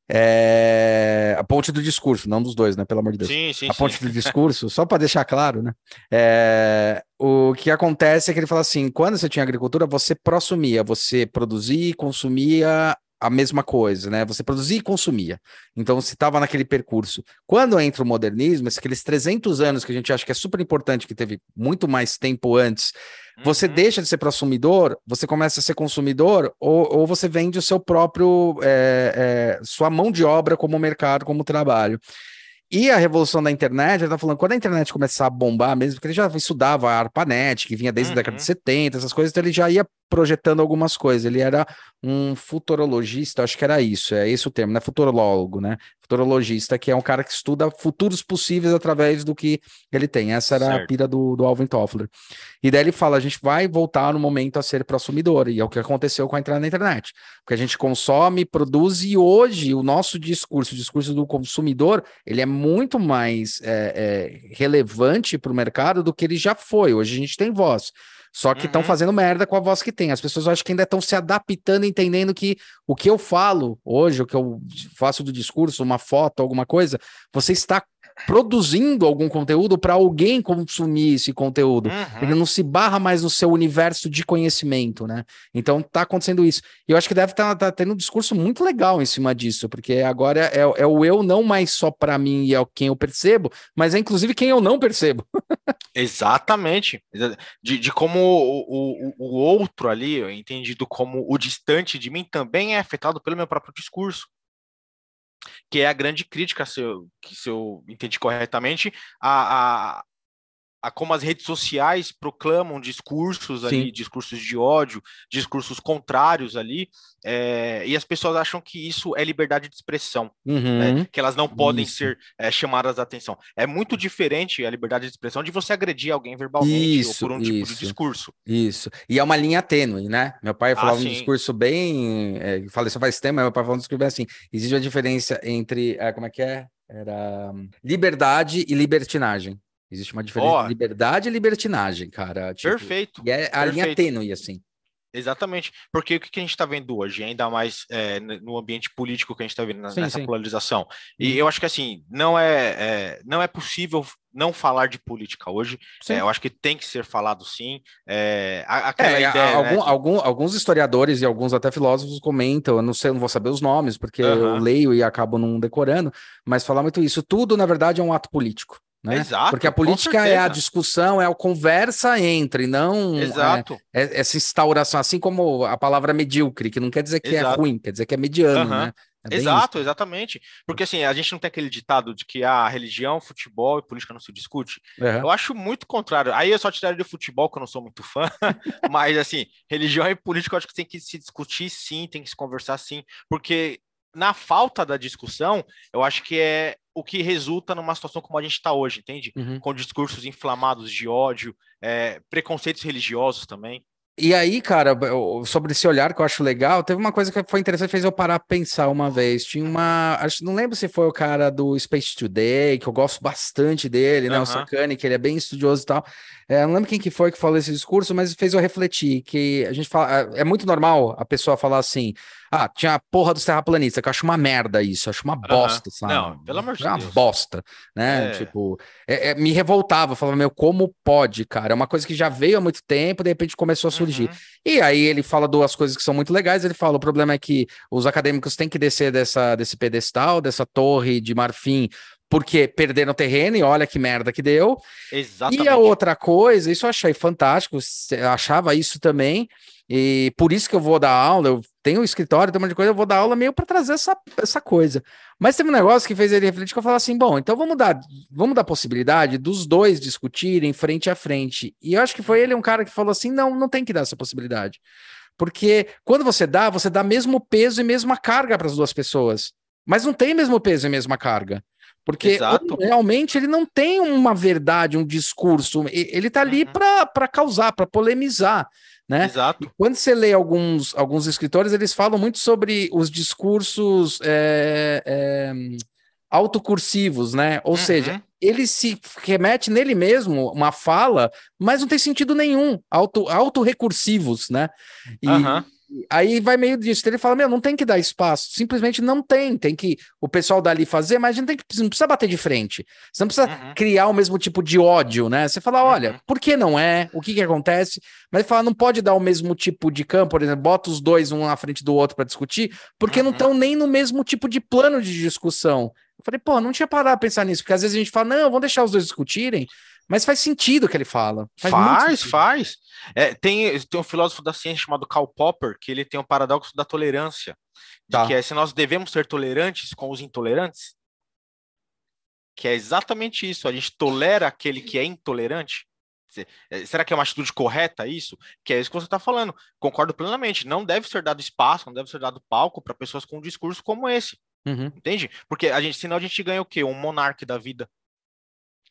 É... A ponte do discurso, não dos dois, né? Pelo amor de Deus. Sim, sim, a ponte sim. do discurso, só para deixar claro, né? É... O que acontece é que ele fala assim: quando você tinha agricultura, você prosumia, você produzia e consumia a mesma coisa, né? Você produzia e consumia. Então você estava naquele percurso. Quando entra o modernismo, aqueles 300 anos que a gente acha que é super importante, que teve muito mais tempo antes, uhum. você deixa de ser consumidor, você começa a ser consumidor, ou, ou você vende o seu próprio, é, é, sua mão de obra como mercado, como trabalho. E a revolução da internet, ele tá falando, quando a internet começar a bombar mesmo, porque ele já estudava a ARPANET, que vinha desde uhum. a década de 70, essas coisas, então ele já ia projetando algumas coisas. Ele era um futurologista, acho que era isso, é esse o termo, né? Futurologo, né? Futurologista, que é um cara que estuda futuros possíveis através do que ele tem. Essa era certo. a pira do, do Alvin Toffler. E daí ele fala: a gente vai voltar no momento a ser prosumidor, e é o que aconteceu com a entrada na internet. Porque a gente consome, produz, e hoje o nosso discurso, o discurso do consumidor, ele é muito mais é, é, relevante para o mercado do que ele já foi. Hoje a gente tem voz. Só que estão uhum. fazendo merda com a voz que tem. As pessoas acho que ainda estão se adaptando, entendendo que o que eu falo hoje, o que eu faço do discurso, uma foto, alguma coisa, você está produzindo algum conteúdo para alguém consumir esse conteúdo. Uhum. Ele não se barra mais no seu universo de conhecimento, né? Então tá acontecendo isso. E eu acho que deve estar tá, tá tendo um discurso muito legal em cima disso, porque agora é, é o eu não mais só para mim e é quem eu percebo, mas é inclusive quem eu não percebo. Exatamente. De, de como o, o, o outro ali, entendido como o distante de mim, também é afetado pelo meu próprio discurso que é a grande crítica, se eu, se eu entendi corretamente, a, a, a como as redes sociais proclamam discursos ali, discursos de ódio, discursos contrários ali, é, e as pessoas acham que isso é liberdade de expressão, uhum. né, que elas não podem isso. ser é, chamadas a atenção. É muito diferente a liberdade de expressão de você agredir alguém verbalmente isso, ou por um isso, tipo de discurso. Isso. E é uma linha tênue, né? Meu pai falava ah, um discurso bem. É, falei só faz tempo, mas meu pai falava um discurso bem assim. Existe uma diferença entre. Como é que é? Era hum, liberdade e libertinagem. Existe uma diferença oh, de liberdade e libertinagem, cara. Tipo, perfeito. E é a perfeito. linha tênue, assim. Exatamente, porque o que a gente está vendo hoje, ainda mais é, no ambiente político que a gente está vendo sim, nessa sim. polarização, e uhum. eu acho que assim não é, é, não é possível não falar de política hoje. É, eu acho que tem que ser falado sim. É, aquela é, ideia, algum, né, algum, alguns historiadores e alguns até filósofos comentam, eu não sei, eu não vou saber os nomes, porque uhum. eu leio e acabo não decorando, mas falar muito isso. Tudo, na verdade, é um ato político. Né? Exato, Porque a política é a discussão, é a conversa entre, não Exato. É, é essa instauração, assim como a palavra medíocre, que não quer dizer que é Exato. é ruim, quer dizer que é mediano, uhum. né? É Exato, isso. exatamente. Porque assim, a gente não tem aquele ditado de que a ah, religião, futebol e política não se discute. Uhum. Eu acho muito contrário. Aí eu só tiraria do futebol, que eu não sou muito fã, mas assim, religião e política eu acho que tem que se discutir sim, tem que se conversar sim, porque na falta da discussão, eu acho que é o que resulta numa situação como a gente está hoje, entende? Uhum. Com discursos inflamados de ódio, é, preconceitos religiosos também. E aí, cara, sobre esse olhar que eu acho legal, teve uma coisa que foi interessante, fez eu parar a pensar uma vez. Tinha uma. Acho, não lembro se foi o cara do Space Today, que eu gosto bastante dele, né? Uhum. O Sacani, que ele é bem estudioso e tal. É, não lembro quem que foi que falou esse discurso, mas fez eu refletir que a gente fala. É, é muito normal a pessoa falar assim: ah, tinha a porra dos terraplanistas, que eu acho uma merda isso, acho uma bosta, uhum. sabe? Não, pelo amor de é Deus. uma bosta, né? É. Tipo, é, é, me revoltava, falava, meu, como pode, cara? É uma coisa que já veio há muito tempo, de repente começou a surgir. Uhum. E aí ele fala duas coisas que são muito legais, ele fala, o problema é que os acadêmicos têm que descer dessa, desse pedestal, dessa torre de marfim, porque perderam terreno e olha que merda que deu. Exatamente. E a outra coisa, isso eu achei fantástico, achava isso também, e por isso que eu vou dar aula, eu tenho um escritório, tem um monte de coisa, eu vou dar aula meio para trazer essa, essa coisa. Mas teve um negócio que fez ele refletir que eu falei assim: bom, então vamos dar, vamos dar possibilidade dos dois discutirem frente a frente. E eu acho que foi ele um cara que falou assim: não, não tem que dar essa possibilidade. Porque quando você dá, você dá mesmo peso e mesma carga para as duas pessoas. Mas não tem mesmo peso e mesma carga. Porque realmente ele não tem uma verdade, um discurso, ele está ali uhum. para causar, para polemizar. Né? Exato. E quando você lê alguns, alguns escritores, eles falam muito sobre os discursos é, é, autocursivos, né? Ou uhum. seja, ele se remete nele mesmo, uma fala, mas não tem sentido nenhum, auto, autorrecursivos, né? E, uhum aí vai meio disso. Ele fala: Meu, não tem que dar espaço. Simplesmente não tem. Tem que o pessoal dali fazer, mas a gente tem que, não precisa bater de frente. Você não precisa uhum. criar o mesmo tipo de ódio, né? Você fala: Olha, uhum. por que não é? O que que acontece? Mas ele fala: Não pode dar o mesmo tipo de campo, por exemplo, bota os dois um na frente do outro para discutir, porque uhum. não estão nem no mesmo tipo de plano de discussão. Eu falei: Pô, não tinha parado a pensar nisso, porque às vezes a gente fala: Não, vamos deixar os dois discutirem. Mas faz sentido o que ele fala. Faz, faz. Faz. É, tem, tem um filósofo da ciência chamado Karl Popper, que ele tem o paradoxo da tolerância. Tá. Que é se nós devemos ser tolerantes com os intolerantes. Que é exatamente isso. A gente tolera aquele que é intolerante. É, será que é uma atitude correta isso? Que é isso que você está falando. Concordo plenamente. Não deve ser dado espaço, não deve ser dado palco para pessoas com um discurso como esse. Uhum. Entende? Porque a gente, senão a gente ganha o quê? Um monarca da vida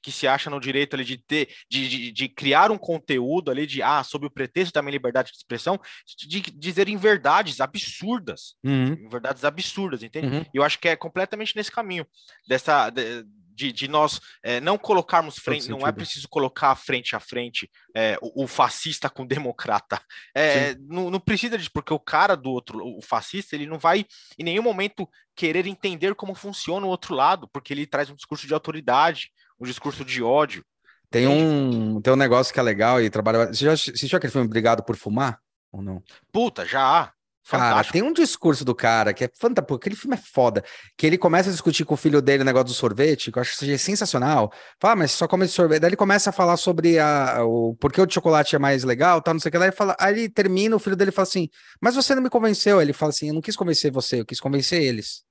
que se acha no direito ali de ter, de, de, de, criar um conteúdo ali de, ah, sob o pretexto da minha liberdade de expressão, de, de dizerem verdades absurdas, uhum. verdades absurdas, entende? Uhum. E eu acho que é completamente nesse caminho, dessa, de, de, nós é, não colocarmos frente, não é preciso colocar frente a frente é, o, o, fascista com o democrata. É, não, não, precisa disso, porque o cara do outro, o fascista, ele não vai em nenhum momento querer entender como funciona o outro lado, porque ele traz um discurso de autoridade, um discurso de ódio. Tem um, tem um negócio que é legal e trabalha. Você já assistiu aquele filme Obrigado por Fumar? Ou não? Puta, já. Fantástico. Cara, tem um discurso do cara que é fantástico, aquele filme é foda, que ele começa a discutir com o filho dele o negócio do sorvete, que eu acho que seja sensacional. Fala, ah, mas só come sorvete. Daí ele começa a falar sobre a, o porquê o de chocolate é mais legal, tal, não sei o que lá. Ele fala, aí ele termina, o filho dele fala assim, mas você não me convenceu. Ele fala assim, eu não quis convencer você, eu quis convencer eles.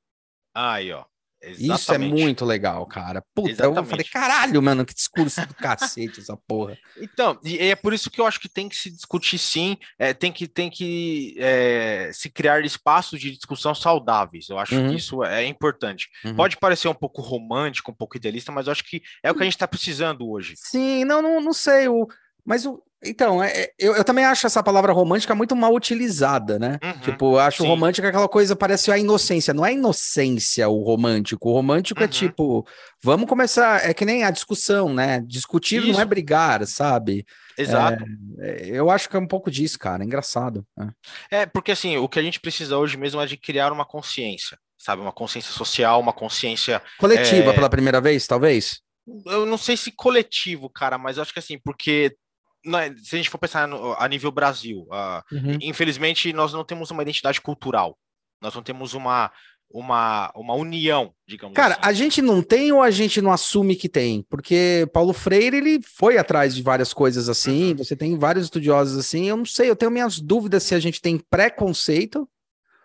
Aí, ó. Exatamente. Isso é muito legal, cara. Puta, Exatamente. eu falei, caralho, mano, que discurso do cacete essa porra. Então, e é por isso que eu acho que tem que se discutir sim, é, tem que, tem que é, se criar espaços de discussão saudáveis. Eu acho uhum. que isso é importante. Uhum. Pode parecer um pouco romântico, um pouco idealista, mas eu acho que é o que a gente está precisando hoje. Sim, não, não, não sei. O, mas o, Então, é, é, eu, eu, também acho essa palavra romântica muito mal utilizada, né? Uhum, tipo, eu acho sim. romântica aquela coisa, parece a inocência. Não é inocência o romântico. O romântico é uhum. é tipo, vamos começar. É que nem a discussão, né? Discutir Isso. não é brigar, sabe? Exato. É, eu acho que é um pouco disso, cara. É engraçado. Né? É, porque assim, o que a gente precisa hoje mesmo é de criar uma consciência, sabe? Uma consciência social, uma consciência. Coletiva é... pela primeira vez, talvez? Eu não sei se coletivo, cara, mas eu acho que assim, porque é, se a gente for pensar no, a nível Brasil, uh, uhum. infelizmente nós não temos uma identidade cultural, nós não temos uma, uma, uma união, digamos Cara, assim. a gente não tem ou a gente não assume que tem? Porque Paulo Freire, ele foi atrás de várias coisas assim, uhum. você tem vários estudiosos assim, eu não sei, eu tenho minhas dúvidas se a gente tem preconceito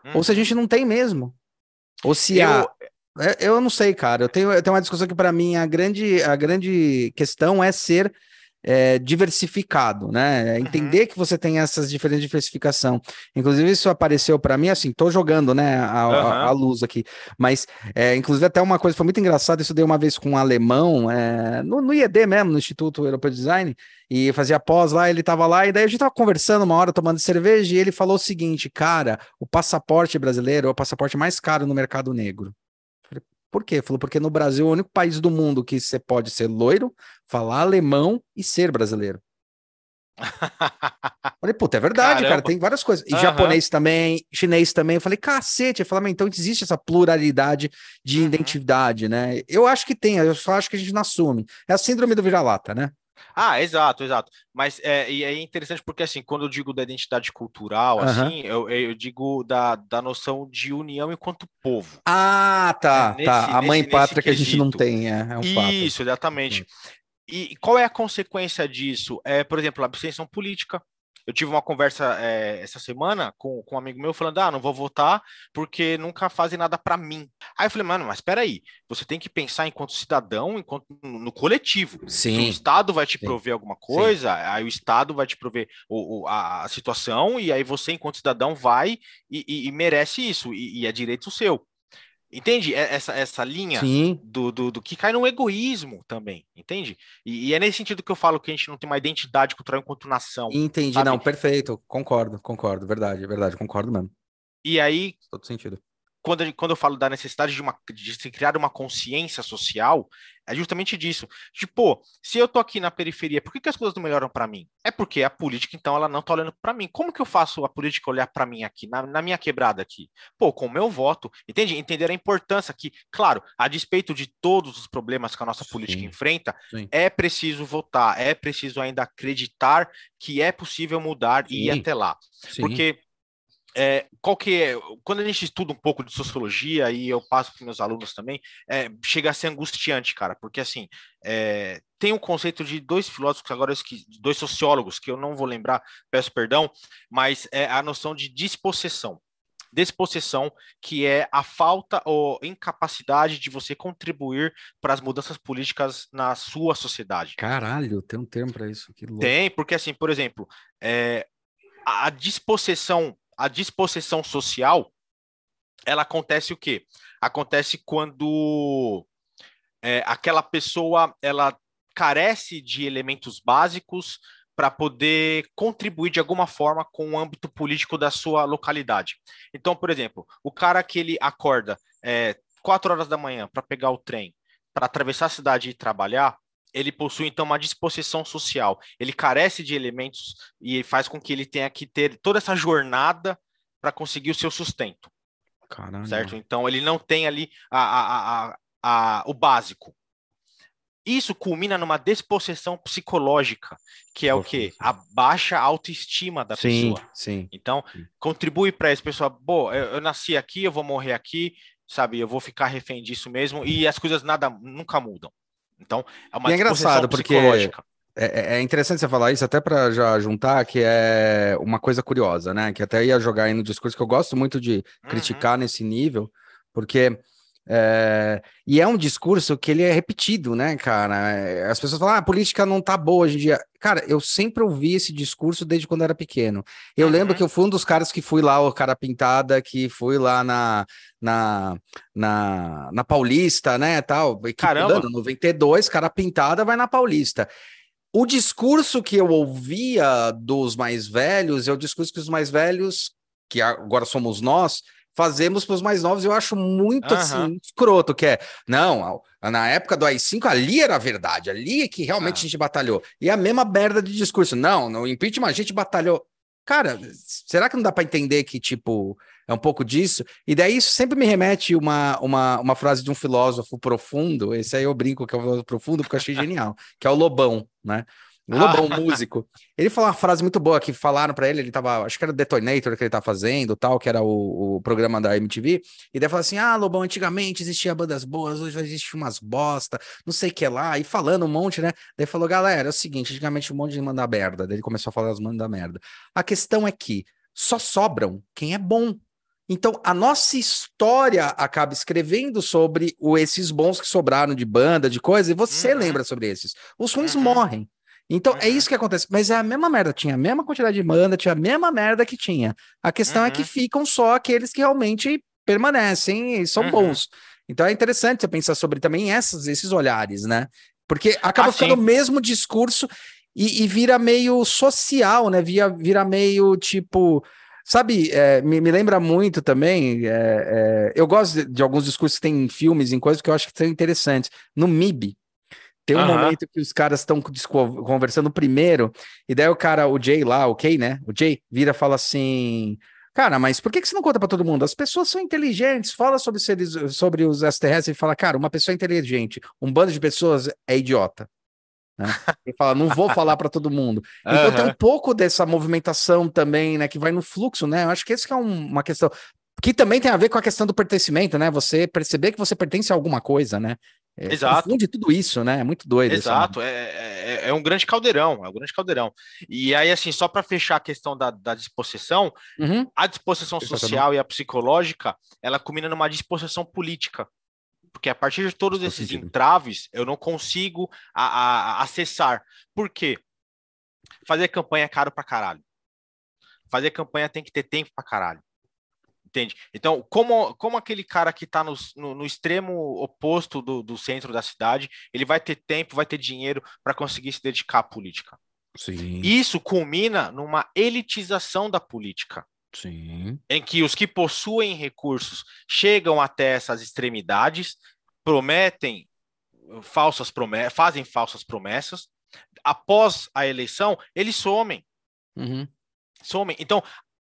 uhum. ou se a uhum. gente não tem mesmo. Ou se eu... a... É, eu não sei, cara, eu tenho, eu tenho uma discussão que para mim a grande, a grande questão é ser é, diversificado, né? É entender uhum. que você tem essas diferentes diversificação. Inclusive, isso apareceu para mim, assim, tô jogando, né, a, uhum. a, a luz aqui. Mas, é, inclusive, até uma coisa foi muito engraçada, isso dei uma vez com um alemão, é, no, no IED mesmo, no Instituto Europeu de Design, e fazia pós lá, ele tava lá, e daí a gente tava conversando uma hora, tomando cerveja, e ele falou o seguinte, cara, o passaporte brasileiro é o passaporte mais caro no mercado negro. Por quê? Falou, porque no Brasil é o único país do mundo que você pode ser loiro, falar alemão e ser brasileiro. falei, puta, é verdade, Caramba. cara, tem várias coisas. E uhum. japonês também, chinês também. Eu falei, cacete. Eu falei, então existe essa pluralidade de uhum. identidade, né? Eu acho que tem, eu só acho que a gente não assume. É a síndrome do vira-lata, né? Ah, exato, exato. Mas é, e é interessante porque, assim, quando eu digo da identidade cultural, uhum. assim, eu, eu digo da, da noção de união enquanto povo. Ah, tá, é, nesse, tá. A mãe nesse, pátria que a gente não tem, é, é um Isso, fato. exatamente. E qual é a consequência disso? É, por exemplo, a abstenção política. Eu tive uma conversa é, essa semana com, com um amigo meu falando: ah, não vou votar porque nunca fazem nada para mim. Aí eu falei, mano, mas espera aí, você tem que pensar enquanto cidadão, enquanto no coletivo. Sim. Se o Estado vai te Sim. prover alguma coisa, Sim. aí o Estado vai te prover o, o, a, a, situação, e aí você, enquanto cidadão, vai e, e, e merece isso, e, e é direito seu. Entende essa, essa linha do, do, do, que cai no egoísmo também, entende? E, e, é nesse sentido que eu falo que a gente não tem uma identidade cultural enquanto nação. Entendi, sabe? não, perfeito, concordo, concordo, verdade, verdade, concordo mesmo. E aí, todo sentido quando, quando eu falo da necessidade de, uma, de se criar uma consciência social, é justamente disso. Tipo, se eu tô aqui na periferia, por que, que as coisas não melhoram para mim? É porque a política, então, ela não tá olhando para mim. Como que eu faço a política olhar para mim aqui, na, na, minha quebrada aqui? Pô, com o meu voto, entende? Entender a importância que, claro, a despeito de todos os problemas que a nossa política sim, enfrenta, sim. é preciso votar, é preciso ainda acreditar que é possível mudar sim. e ir até lá. Porque é, qual que é, quando a gente estuda um pouco de sociologia e eu passo para meus alunos também, é, chega a ser angustiante, cara, porque assim é, tem um conceito de dois filósofos agora dois sociólogos que eu não vou lembrar, peço perdão, mas é a noção de dispossessão. Dispossessão, que é a falta ou incapacidade de você contribuir para as mudanças políticas na sua sociedade. Caralho, tem um termo para isso. Tem, porque assim, por exemplo, é, a dispossessão a disposição social, ela acontece o quê? Acontece quando é, aquela pessoa ela carece de elementos básicos para poder contribuir de alguma forma com o âmbito político da sua localidade. Então, por exemplo, o cara que ele acorda é, quatro horas da manhã para pegar o trem, para atravessar a cidade e trabalhar, ele possui então uma disposição social. Ele carece de elementos e faz com que ele tenha que ter toda essa jornada para conseguir o seu sustento. Caramba. Certo? Então ele não tem ali a, a, a, o básico. Isso culmina numa disposição psicológica, que é o que? A baixa autoestima da sim, pessoa. Sim. Então, contribui para essa pessoa, pô, eu, eu nasci aqui, eu vou morrer aqui, sabe? Eu vou ficar refém disso mesmo, e as coisas nada nunca mudam. Então, é uma e é engraçado porque é, é, é interessante você falar isso, até para já juntar, que é uma coisa curiosa, né? Que até ia jogar aí no discurso, que eu gosto muito de uhum. criticar nesse nível, porque. É, e é um discurso que ele é repetido, né, cara? É, as pessoas falam, ah, a política não tá boa hoje em dia. Cara, eu sempre ouvi esse discurso desde quando eu era pequeno. Eu uhum. lembro que eu fui um dos caras que fui lá, o cara pintada, que fui lá na, na, na, na Paulista, né, tal. Caramba! Dando, 92, cara pintada vai na Paulista. o discurso que eu ouvia dos mais velhos é o discurso que os mais velhos, que agora somos nós, fazemos para os mais novos, eu acho muito uhum. assim, escroto, que é, não, na época do AI-5, ali era a verdade, ali é que realmente ah. a gente batalhou. E a mesma merda de discurso, não, no impeachment a gente batalhou. Cara, será que não dá para entender que, tipo, é um pouco disso? E daí isso sempre me remete uma, uma, uma frase de um filósofo profundo, esse aí eu brinco que é um filósofo profundo, porque eu achei genial, que é o Lobão, né? Lobão, ah. músico. Ele falou uma frase muito boa que falaram para ele, ele tava, acho que era o Detonator que ele tava fazendo, tal, que era o, o programa da MTV, e daí falou assim: "Ah, Lobão, antigamente existia bandas boas, hoje existe umas bosta, não sei o que lá", e falando um monte, né? Daí falou: "Galera, é o seguinte, antigamente um monte de manda merda". Daí ele começou a falar as manda merda. A questão é que só sobram quem é bom. Então, a nossa história acaba escrevendo sobre o, esses bons que sobraram de banda, de coisa, e você uhum. lembra sobre esses. Os ruins uhum. morrem. Então uhum. é isso que acontece. Mas é a mesma merda, tinha a mesma quantidade de banda, tinha a mesma merda que tinha. A questão uhum. é que uhum. ficam só aqueles que realmente permanecem e são uhum. bons. Então é interessante você pensar sobre também essas, esses olhares, né? Porque acaba assim. ficando o mesmo discurso e, e, vira meio social, né? Vira, vira meio tipo. Sabe, é, me, me, lembra muito também. É, é, eu gosto de, de, alguns discursos que tem em filmes, em coisas que eu acho que são interessantes. No MIB, tem um uhum. momento que os caras estão conversando primeiro, e daí o cara, o Jay lá, o Kay, né? O Jay vira e fala assim: Cara, mas por que, que você não conta para todo mundo? As pessoas são inteligentes, fala sobre, seres, sobre os extraterrestres e fala, cara, uma pessoa inteligente, um bando de pessoas é idiota. Né? Ele fala, não vou falar para todo mundo. Então uhum. tem um pouco dessa movimentação também, né? Que vai no fluxo, né? Eu acho que esse que é um, uma questão. Que também tem a ver com a questão do pertencimento, né? Você perceber que você pertence a alguma coisa, né? É, Exato. de tudo isso, né? É muito doido. Exato, é, é, é, um grande caldeirão, é um grande caldeirão. E aí, assim, só para fechar a questão da, da disposição, uhum. a disposição social e a psicológica, ela combina numa disposição política. Porque a partir de todos esses entraves, eu não consigo a, a, acessar. Por quê? Fazer campanha é caro pra caralho. Fazer campanha tem que ter tempo pra caralho. Entende? Então, como, como aquele cara que está no, no, no, extremo oposto do, do centro da cidade, ele vai ter tempo, vai ter dinheiro para conseguir se dedicar à política. Sim. Isso culmina numa elitização da política. Sim. Em que os que possuem recursos chegam até essas extremidades, prometem falsas promessas, fazem falsas promessas. Após a eleição, eles somem. Uhum. Somem. Então,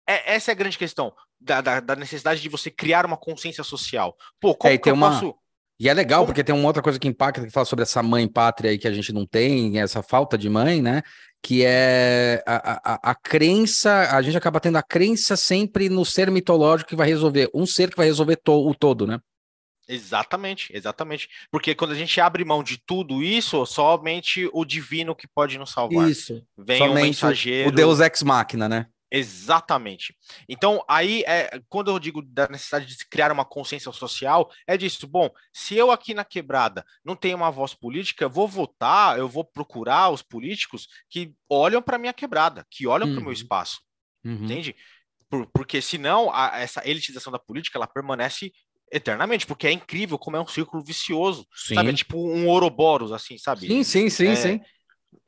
é, essa é a grande questão da, da, da, necessidade de você criar uma consciência social. Pô, como é, que eu uma... posso... E é legal, porque tem uma outra coisa que impacta, que fala sobre essa mãe pátria aí que a gente não tem, essa falta de mãe, né? Que é a, a, a crença, a gente acaba tendo a crença sempre no ser mitológico que vai resolver, um ser que vai resolver to, o todo, né? Exatamente, exatamente. Porque quando a gente abre mão de tudo isso, somente o divino que pode nos salvar. Isso. Vem somente um mensageiro. O Deus ex machina, né? Exatamente. Então, aí, é, quando eu digo da necessidade de criar uma consciência social, é disso. Bom, se eu aqui na quebrada não tenho uma voz política, eu vou votar, eu vou procurar os políticos que olham para minha quebrada, que olham uhum. para o meu espaço. Uhum. Entende? Por, porque senão a, essa elitização da política ela permanece eternamente, porque é incrível como é um círculo vicioso. Sim. Sabe? É tipo um Ouroboros, assim, sabe? Sim, sim, sim, é, sim.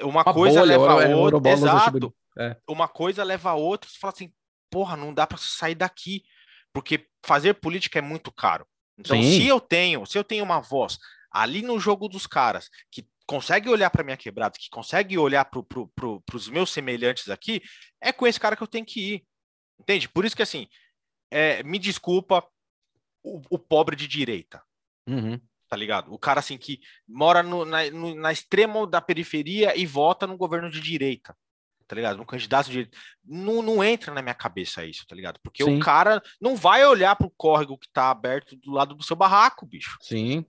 Uma, uma coisa bolha, leva a outra. Exato. É. Uma coisa leva a outra, você fala assim, porra, não dá para sair daqui, porque fazer política é muito caro. Então, Sim. se eu tenho, se eu tenho uma voz ali no jogo dos caras que consegue olhar para minha quebrada, que consegue olhar para pro, pro, os meus semelhantes aqui, é com esse cara que eu tenho que ir. Entende? Por isso que assim, é, me desculpa o, o, pobre de direita. Uhum. Tá ligado? O cara assim que mora no, na, no, na extrema da periferia e vota no governo de direita tá ligado? Um candidato de. Não, não entra na minha cabeça isso, tá ligado? Porque Sim. o cara não vai olhar pro córrego que tá aberto do lado do seu barraco, bicho. Sim.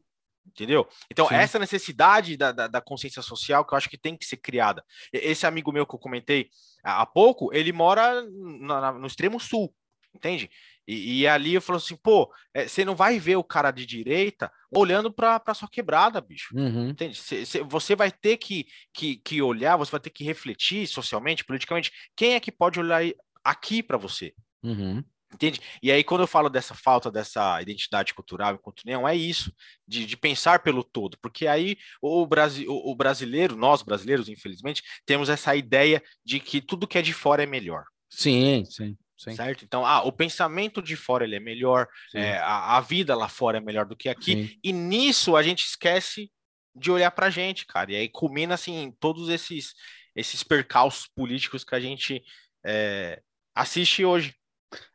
Entendeu? Então, Sim. essa necessidade da, da, da, consciência social que eu acho que tem que ser criada. Esse amigo meu que eu comentei há pouco, ele mora no, no extremo sul, entende? E, e, ali eu falo assim, pô, é, você não vai ver o cara de direita olhando para sua quebrada, bicho. Uhum. Entende? Cê, cê, você vai ter que, que, que olhar, você vai ter que refletir socialmente, politicamente, quem é que pode olhar aqui para você. Uhum. Entende? E aí, quando eu falo dessa falta dessa identidade cultural enquanto não é isso, de, de pensar pelo todo, porque aí o, Brasi o, o brasileiro, nós brasileiros, infelizmente, temos essa ideia de que tudo que é de fora é melhor. Sim, sim. Sim. Certo? Então, ah, o pensamento de fora ele é melhor, é, a, a, vida lá fora é melhor do que aqui, Sim. e nisso a gente esquece de olhar para a gente, cara. E aí culmina assim todos esses esses percalços políticos que a gente é, assiste hoje.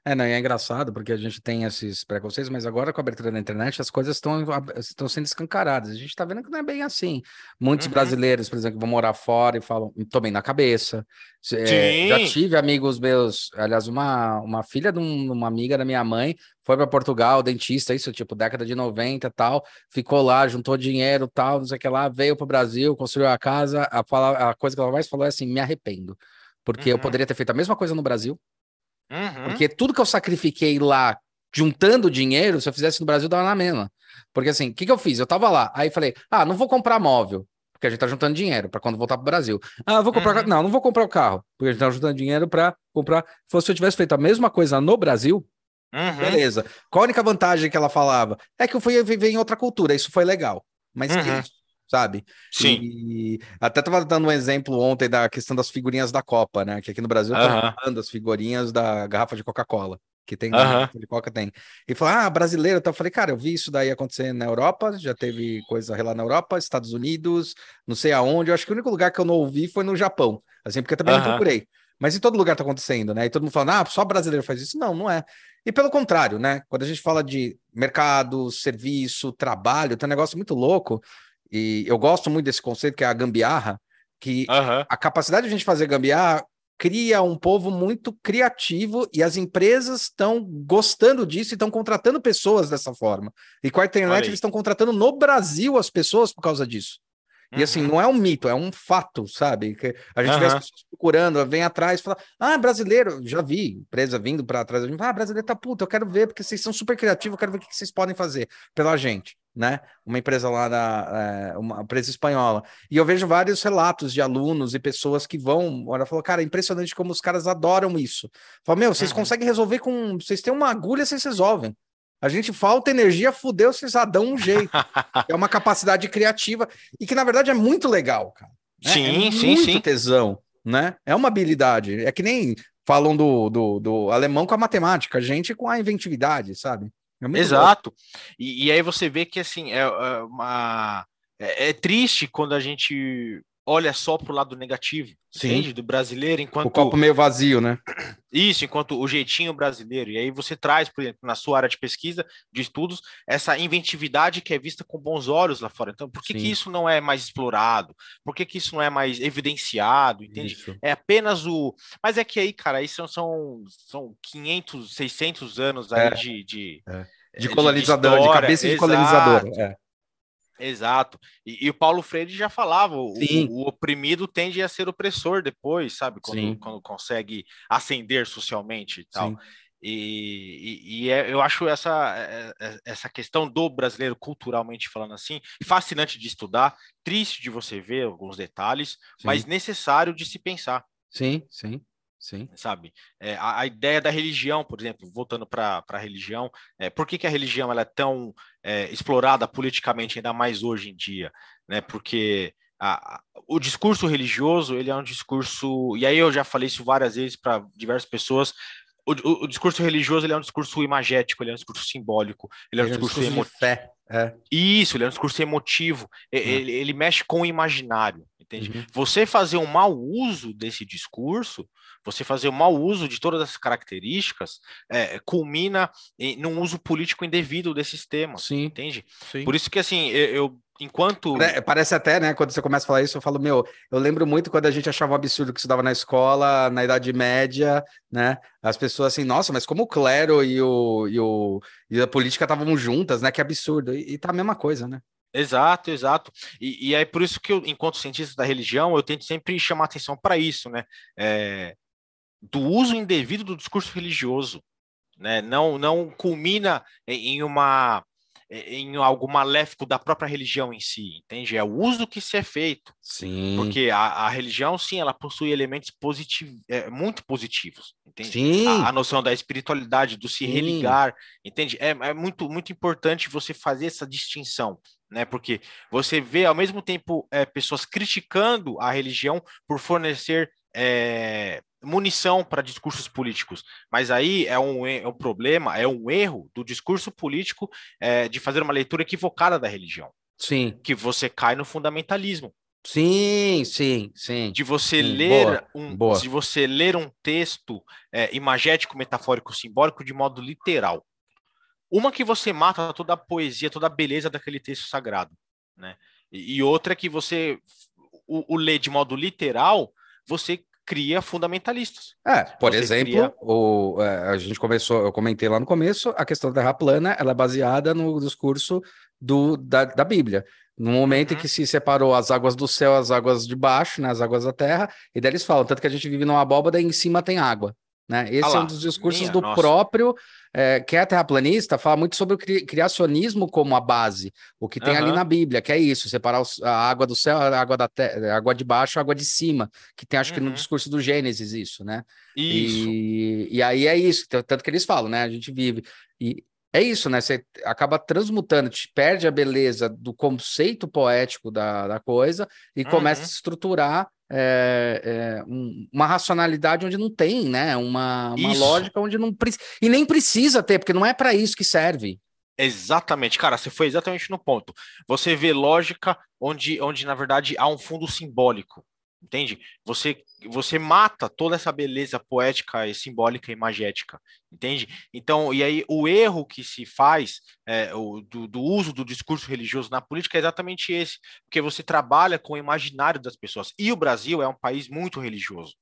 É, não, é engraçado porque a gente tem esses preconceitos, mas agora com a abertura da internet as coisas estão, estão sendo escancaradas. A gente está vendo que não é bem assim. Muitos uhum. brasileiros, por exemplo, vão morar fora e falam, tô bem na cabeça. É, já tive amigos meus, aliás, uma, uma filha de um, uma amiga da minha mãe foi para Portugal, dentista, isso, tipo, década de 90 tal, ficou lá, juntou dinheiro tal, não sei o que lá, veio para o Brasil, construiu a casa. A, a coisa que ela mais falou é assim: me arrependo. Porque uhum. eu poderia ter feito a mesma coisa no Brasil, Uhum. Porque tudo que eu sacrifiquei lá, juntando dinheiro, se eu fizesse no Brasil, dava na mesma. Porque assim, o que, que eu fiz? Eu tava lá, aí falei, ah, não vou comprar móvel, porque a gente tá juntando dinheiro para quando voltar pro Brasil. Ah, vou comprar. Uhum. Não, não vou comprar o carro, porque a gente tá juntando dinheiro para comprar. Se eu tivesse feito a mesma coisa no Brasil, uhum. beleza. Qual a única vantagem que ela falava? É que eu fui viver em outra cultura, isso foi legal. Mas que uhum sabe? Sim. E até tava dando um exemplo ontem da questão das figurinhas da Copa, né? Que aqui no Brasil tá falando as figurinhas da garrafa de Coca-Cola. Que tem de Coca tem. E falou, ah, brasileiro. Então eu falei, cara, eu vi isso daí acontecer na Europa, já teve coisa lá na Europa, Estados Unidos, não sei aonde. Eu acho que o único lugar que eu não ouvi foi no Japão, assim, porque eu também não procurei. Mas em todo lugar tá acontecendo, né? E todo mundo falando, ah, só brasileiro faz isso. Não, não é. E pelo contrário, né? Quando a gente fala de mercado, serviço, trabalho, tem um negócio muito louco e eu gosto muito desse conceito que é a gambiarra, que uhum. a capacidade de a gente fazer gambiarra cria um povo muito criativo e as empresas estão gostando disso e estão contratando pessoas dessa forma. E com a internet eles estão contratando no Brasil as pessoas por causa disso. E assim, uhum. não é um mito, é um fato, sabe? Que a gente uhum. vê as pessoas procurando, vem atrás, fala, ah, brasileiro, já vi empresa vindo para trás, ah, brasileiro tá puta, eu quero ver, porque vocês são super criativos, eu quero ver o que vocês podem fazer pela gente né? Uma empresa lá da é, uma empresa espanhola. E eu vejo vários relatos de alunos e pessoas que vão. Ela falou, cara, é impressionante como os caras adoram isso. Fala, meu, vocês uhum. conseguem resolver com. Vocês têm uma agulha, vocês resolvem. A gente falta energia, fudeu, vocês já dão um jeito. é uma capacidade criativa e que, na verdade, é muito legal, cara. Né? Sim, é sim, sim. tesão, né? É uma habilidade. É que nem falam do, do, do alemão com a matemática, a gente com a inventividade, sabe? É Exato. E, e, aí você vê que assim é, é uma é, é, triste quando a gente olha só para o lado negativo, Sim. Entende? do brasileiro, enquanto o copo meio vazio, né? Isso, enquanto o jeitinho brasileiro. E aí você traz, por exemplo, na sua área de pesquisa, de estudos, essa inventividade que é vista com bons olhos lá fora. Então, por que, que isso não é mais explorado? Por que, que isso não é mais evidenciado? Entende? Isso. É apenas o. Mas é que aí, cara, aí são, são, são 500, 600 anos aí é. de. de... É. De colonizador, de, de, cabeça de colonizador. É. Exato. E, e, o Paulo Freire já falava: o, o, oprimido tende a ser opressor depois, sabe? Quando, quando consegue ascender socialmente e tal. E, e, e é, eu acho essa, é, é, essa questão do brasileiro, culturalmente falando assim, fascinante de estudar, triste de você ver alguns detalhes, sim. mas necessário de se pensar. Sim, sim. Sim. Sabe? É, a, a, ideia da religião, por exemplo, voltando para a religião, é, por que, que a religião ela é tão é, explorada politicamente, ainda mais hoje em dia? Né? Porque a, a, o discurso religioso ele é um discurso, e aí eu já falei isso várias vezes para diversas pessoas. O, o, o, discurso religioso ele é um discurso imagético, ele é um discurso simbólico, ele é um ele discurso, é um discurso de fé. É. Isso, ele é um discurso emotivo, é. ele, ele mexe com o imaginário entende? Uhum. Você fazer um mau uso desse discurso, você fazer um mau uso de todas essas características, é, culmina em, num uso político indevido desses temas, Sim. entende? Sim. Por isso que, assim, eu, eu enquanto. Parece até, né? Quando você começa a falar isso, eu falo, meu, eu lembro muito quando a gente achava um absurdo que estudava na escola, na Idade Média, né? As pessoas assim, nossa, mas como o clero e, o, e, o, e a política estavam juntas, né? Que absurdo. E, e tá a mesma coisa, né? Exato, exato. E, e é por isso que eu, enquanto cientista da religião, eu tento sempre chamar atenção para isso, né? É, do uso indevido do discurso religioso, né? Não, não culmina em uma em algo maléfico da própria religião em si, entende? É o uso que se é feito. Sim. Porque a, a religião, sim, ela possui elementos positivos, é, muito positivos, entende? Sim. A, a, noção da espiritualidade, do se sim. religar, entende? É, é muito, muito importante você fazer essa distinção, né? Porque você vê ao mesmo tempo é, pessoas criticando a religião por fornecer é, munição para discursos políticos. Mas aí é um, é um problema, é um erro do discurso político é, de fazer uma leitura equivocada da religião. Sim. Que você cai no fundamentalismo. Sim, sim, sim. De você sim, ler boa, um, boa. de você ler um texto é, imagético, metafórico, simbólico de modo literal. Uma que você mata toda a poesia, toda a beleza daquele texto sagrado, né? E, e outra que você o, o lê de modo literal, você cria fundamentalistas. É, por Você exemplo, cria... o, é, a gente começou, eu comentei lá no começo, a questão da Terra plana, ela é baseada no discurso do, da, da Bíblia. No momento uhum. em que se separou as águas do céu, as águas de baixo, né, as águas da terra, e daí eles falam, tanto que a gente vive numa abóbada e em cima tem água. Né? Esse ah é um dos discursos minha, do nossa. próprio é, que é terraplanista, fala muito sobre o cri criacionismo como a base, o que tem uhum. ali na Bíblia, que é isso, separar os, a água do céu, a água da terra, água de baixo, a água de cima, que tem acho uhum. que no uhum. discurso do Gênesis isso, né? Isso. E, e aí é isso, tanto que eles falam, né? A gente vive e é isso, né? Você acaba transmutando, te perde a beleza do conceito poético da, da coisa e uhum. começa a estruturar é, é, um, uma racionalidade onde não tem, né? Uma, uma lógica onde não precisa. E nem precisa ter, porque não é para isso que serve. Exatamente, cara, você foi exatamente no ponto. Você vê lógica onde, onde na verdade, há um fundo simbólico entende? Você você mata toda essa beleza poética e simbólica e magética, entende? Então, e aí o erro que se faz é, o, do, do, uso do discurso religioso na política é exatamente esse, porque você trabalha com o imaginário das pessoas. E o Brasil é um país muito religioso.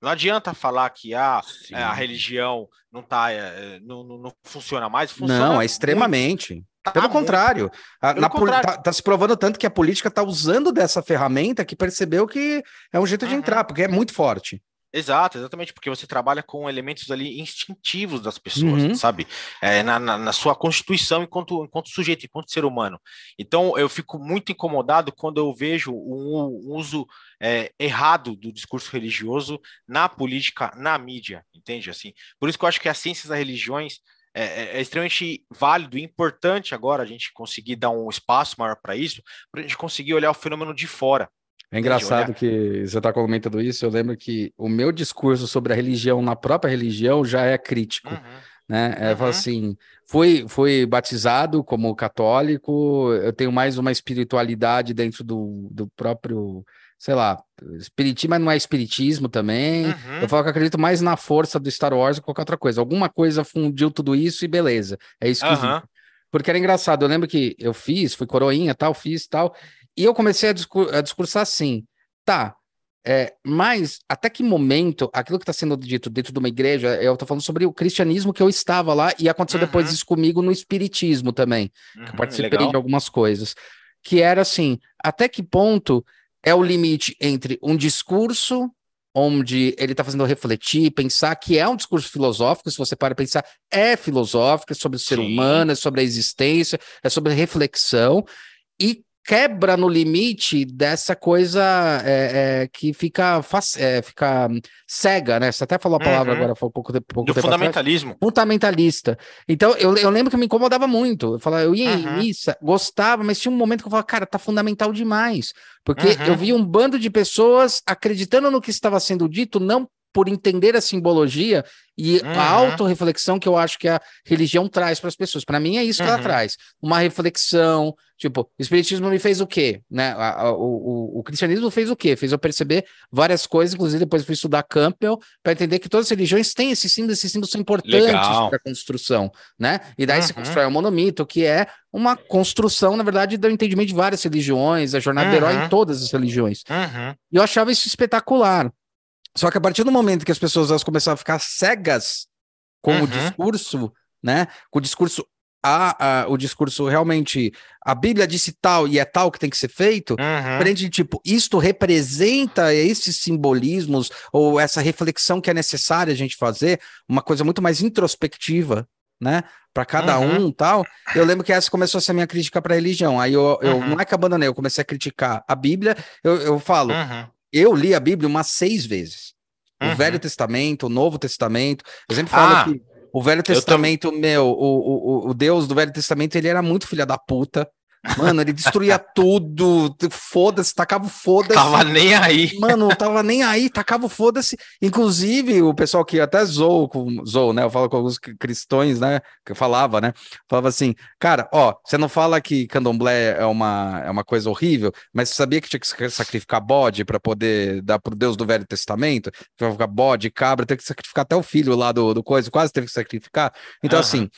Não adianta falar que ah, é, a religião não tá, é, não, não, funciona mais. Funciona não, é extremamente. Muito. Tá Pelo contrário, a, Pelo na, contrário. Tá, tá, se provando tanto que a política está usando dessa ferramenta que percebeu que é um jeito de uhum. entrar, porque é muito forte. Exato, exatamente, porque você trabalha com elementos ali instintivos das pessoas, uhum. sabe? É, na, na, na, sua constituição enquanto, enquanto sujeito, enquanto ser humano. Então, eu fico muito incomodado quando eu vejo um, um uso é, errado do discurso religioso na política, na mídia, entende? Assim, por isso que eu acho que as ciências das religiões é, é, é, extremamente válido e importante agora a gente conseguir dar um espaço maior para isso, para a gente conseguir olhar o fenômeno de fora. É engraçado que você está comentando isso. Eu lembro que o meu discurso sobre a religião na própria religião já é crítico. Uhum. Né? É uhum. assim, fui, fui batizado como católico, eu tenho mais uma espiritualidade dentro do, do próprio sei lá, espiritismo, mas não é espiritismo também. Uhum. Eu falo que acredito mais na força do Star Wars do que qualquer outra coisa. Alguma coisa fundiu tudo isso e beleza. É isso que uhum. Porque era engraçado, eu lembro que eu fiz, fui coroinha, tal, fiz tal, e eu comecei a, discur a discursar assim, tá, é, mas até que momento aquilo que está sendo dito dentro de uma igreja, eu estou falando sobre o cristianismo que eu estava lá e aconteceu uhum. depois isso comigo no espiritismo também, que eu uhum, participei legal. de algumas coisas, que era assim, até que ponto é o limite entre um discurso onde ele está fazendo refletir, pensar que é um discurso filosófico, se você para pensar, é filosófico, é sobre o ser Sim. humano, é sobre a existência, é sobre a reflexão, e quebra no limite dessa coisa é, é, que fica, é, fica cega, né? Você até falou a palavra uhum. agora, um pouco, pouco Do tempo fundamentalismo. Atrás. Fundamentalista. Então, eu, eu lembro que me incomodava muito. Eu falava, eu ia uhum. em missa, gostava, mas tinha um momento que eu falava, cara, tá fundamental demais. Porque uhum. eu via um bando de pessoas acreditando no que estava sendo dito, não por entender a simbologia e uhum. a autorreflexão que eu acho que a religião traz para as pessoas. Para mim é isso que uhum. ela traz. Uma reflexão, tipo, o espiritismo me fez o quê? Né? A, o, o, cristianismo fez o quê? Fez eu perceber várias coisas, inclusive depois fui estudar Campbell para entender que todas as religiões têm esse símbolo, esses símbolos são importantes para a construção, né? E daí uhum. se constrói um monomito, que é uma construção, na verdade, do entendimento de várias religiões, a jornada do herói em uhum. todas as religiões. Uhum. E eu achava isso espetacular. Só que a partir do momento que as pessoas elas começaram a ficar cegas com uhum. o discurso, né? Com o discurso a, a, o discurso realmente a Bíblia disse tal e é tal que tem que ser feito, uhum. frente tipo, isto representa esses simbolismos ou essa reflexão que é necessária a gente fazer, uma coisa muito mais introspectiva, né? Para cada uhum. um tal. Eu lembro que essa começou a ser a minha crítica para a religião. Aí eu, eu uhum. não é que abandonei, eu comecei a criticar a Bíblia. Eu, eu falo, uhum. Eu li a Bíblia umas seis vezes. O uhum. Velho Testamento, o Novo Testamento. Eu sempre falo ah, que o Velho Testamento, meu, o, o, o Deus do Velho Testamento, ele era muito filha da puta. Mano, ele destruía tudo, foda-se, tacava foda-se. Tava nem aí. Mano, tava nem aí, tacava foda-se. Inclusive, o pessoal que até zoou, com, zoou, né? Eu falo com alguns cristãos, né? Que eu falava, né? Falava assim, cara, ó, você não fala que candomblé é uma, é uma coisa horrível, mas você sabia que tinha que sacrificar bode para poder dar pro Deus do Velho Testamento? Que ficar bode, cabra, tem que sacrificar até o filho lá do, do coisa, quase teve que sacrificar. Então, uhum. assim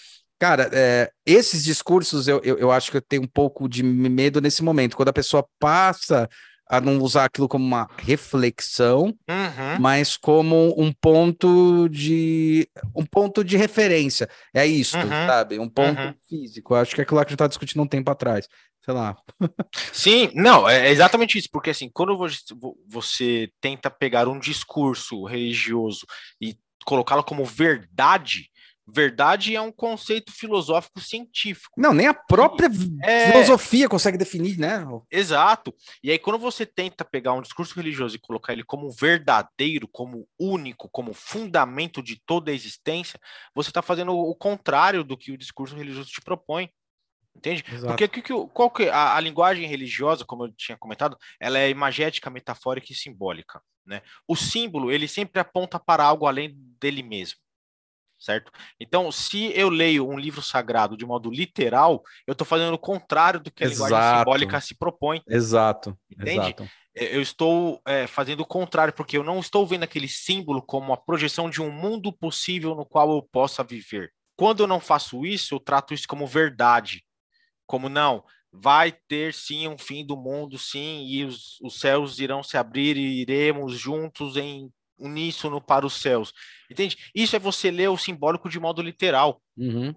Cara, é, esses discursos eu, eu, eu, acho que eu tenho um pouco de medo nesse momento, quando a pessoa passa a não usar aquilo como uma reflexão, uhum. mas como um ponto de um ponto de referência. É isso, uhum. sabe? Um ponto uhum. físico. Eu acho que é aquilo que a gente está discutindo um tempo atrás. Sei lá. Sim, não, é exatamente isso, porque assim, quando você tenta pegar um discurso religioso e colocá-lo como verdade, Verdade é um conceito filosófico científico. Não, nem a própria é... filosofia consegue definir, né? Exato. E aí, quando você tenta pegar um discurso religioso e colocar ele como verdadeiro, como único, como fundamento de toda a existência, você está fazendo o contrário do que o discurso religioso te propõe. Entende? Exato. Porque que, que, qual que, a, a linguagem religiosa, como eu tinha comentado, ela é imagética, metafórica e simbólica. Né? O símbolo, ele sempre aponta para algo além dele mesmo certo? Então, se eu leio um livro sagrado de modo literal, eu estou fazendo o contrário do que a Exato. linguagem simbólica se propõe. Exato. Entende? Exato. Eu estou é, fazendo o contrário, porque eu não estou vendo aquele símbolo como a projeção de um mundo possível no qual eu possa viver. Quando eu não faço isso, eu trato isso como verdade. Como não, vai ter sim um fim do mundo, sim, e os, os céus irão se abrir e iremos juntos em uníssono para os céus. Entende? Isso é você ler o simbólico de modo literal. Uhum.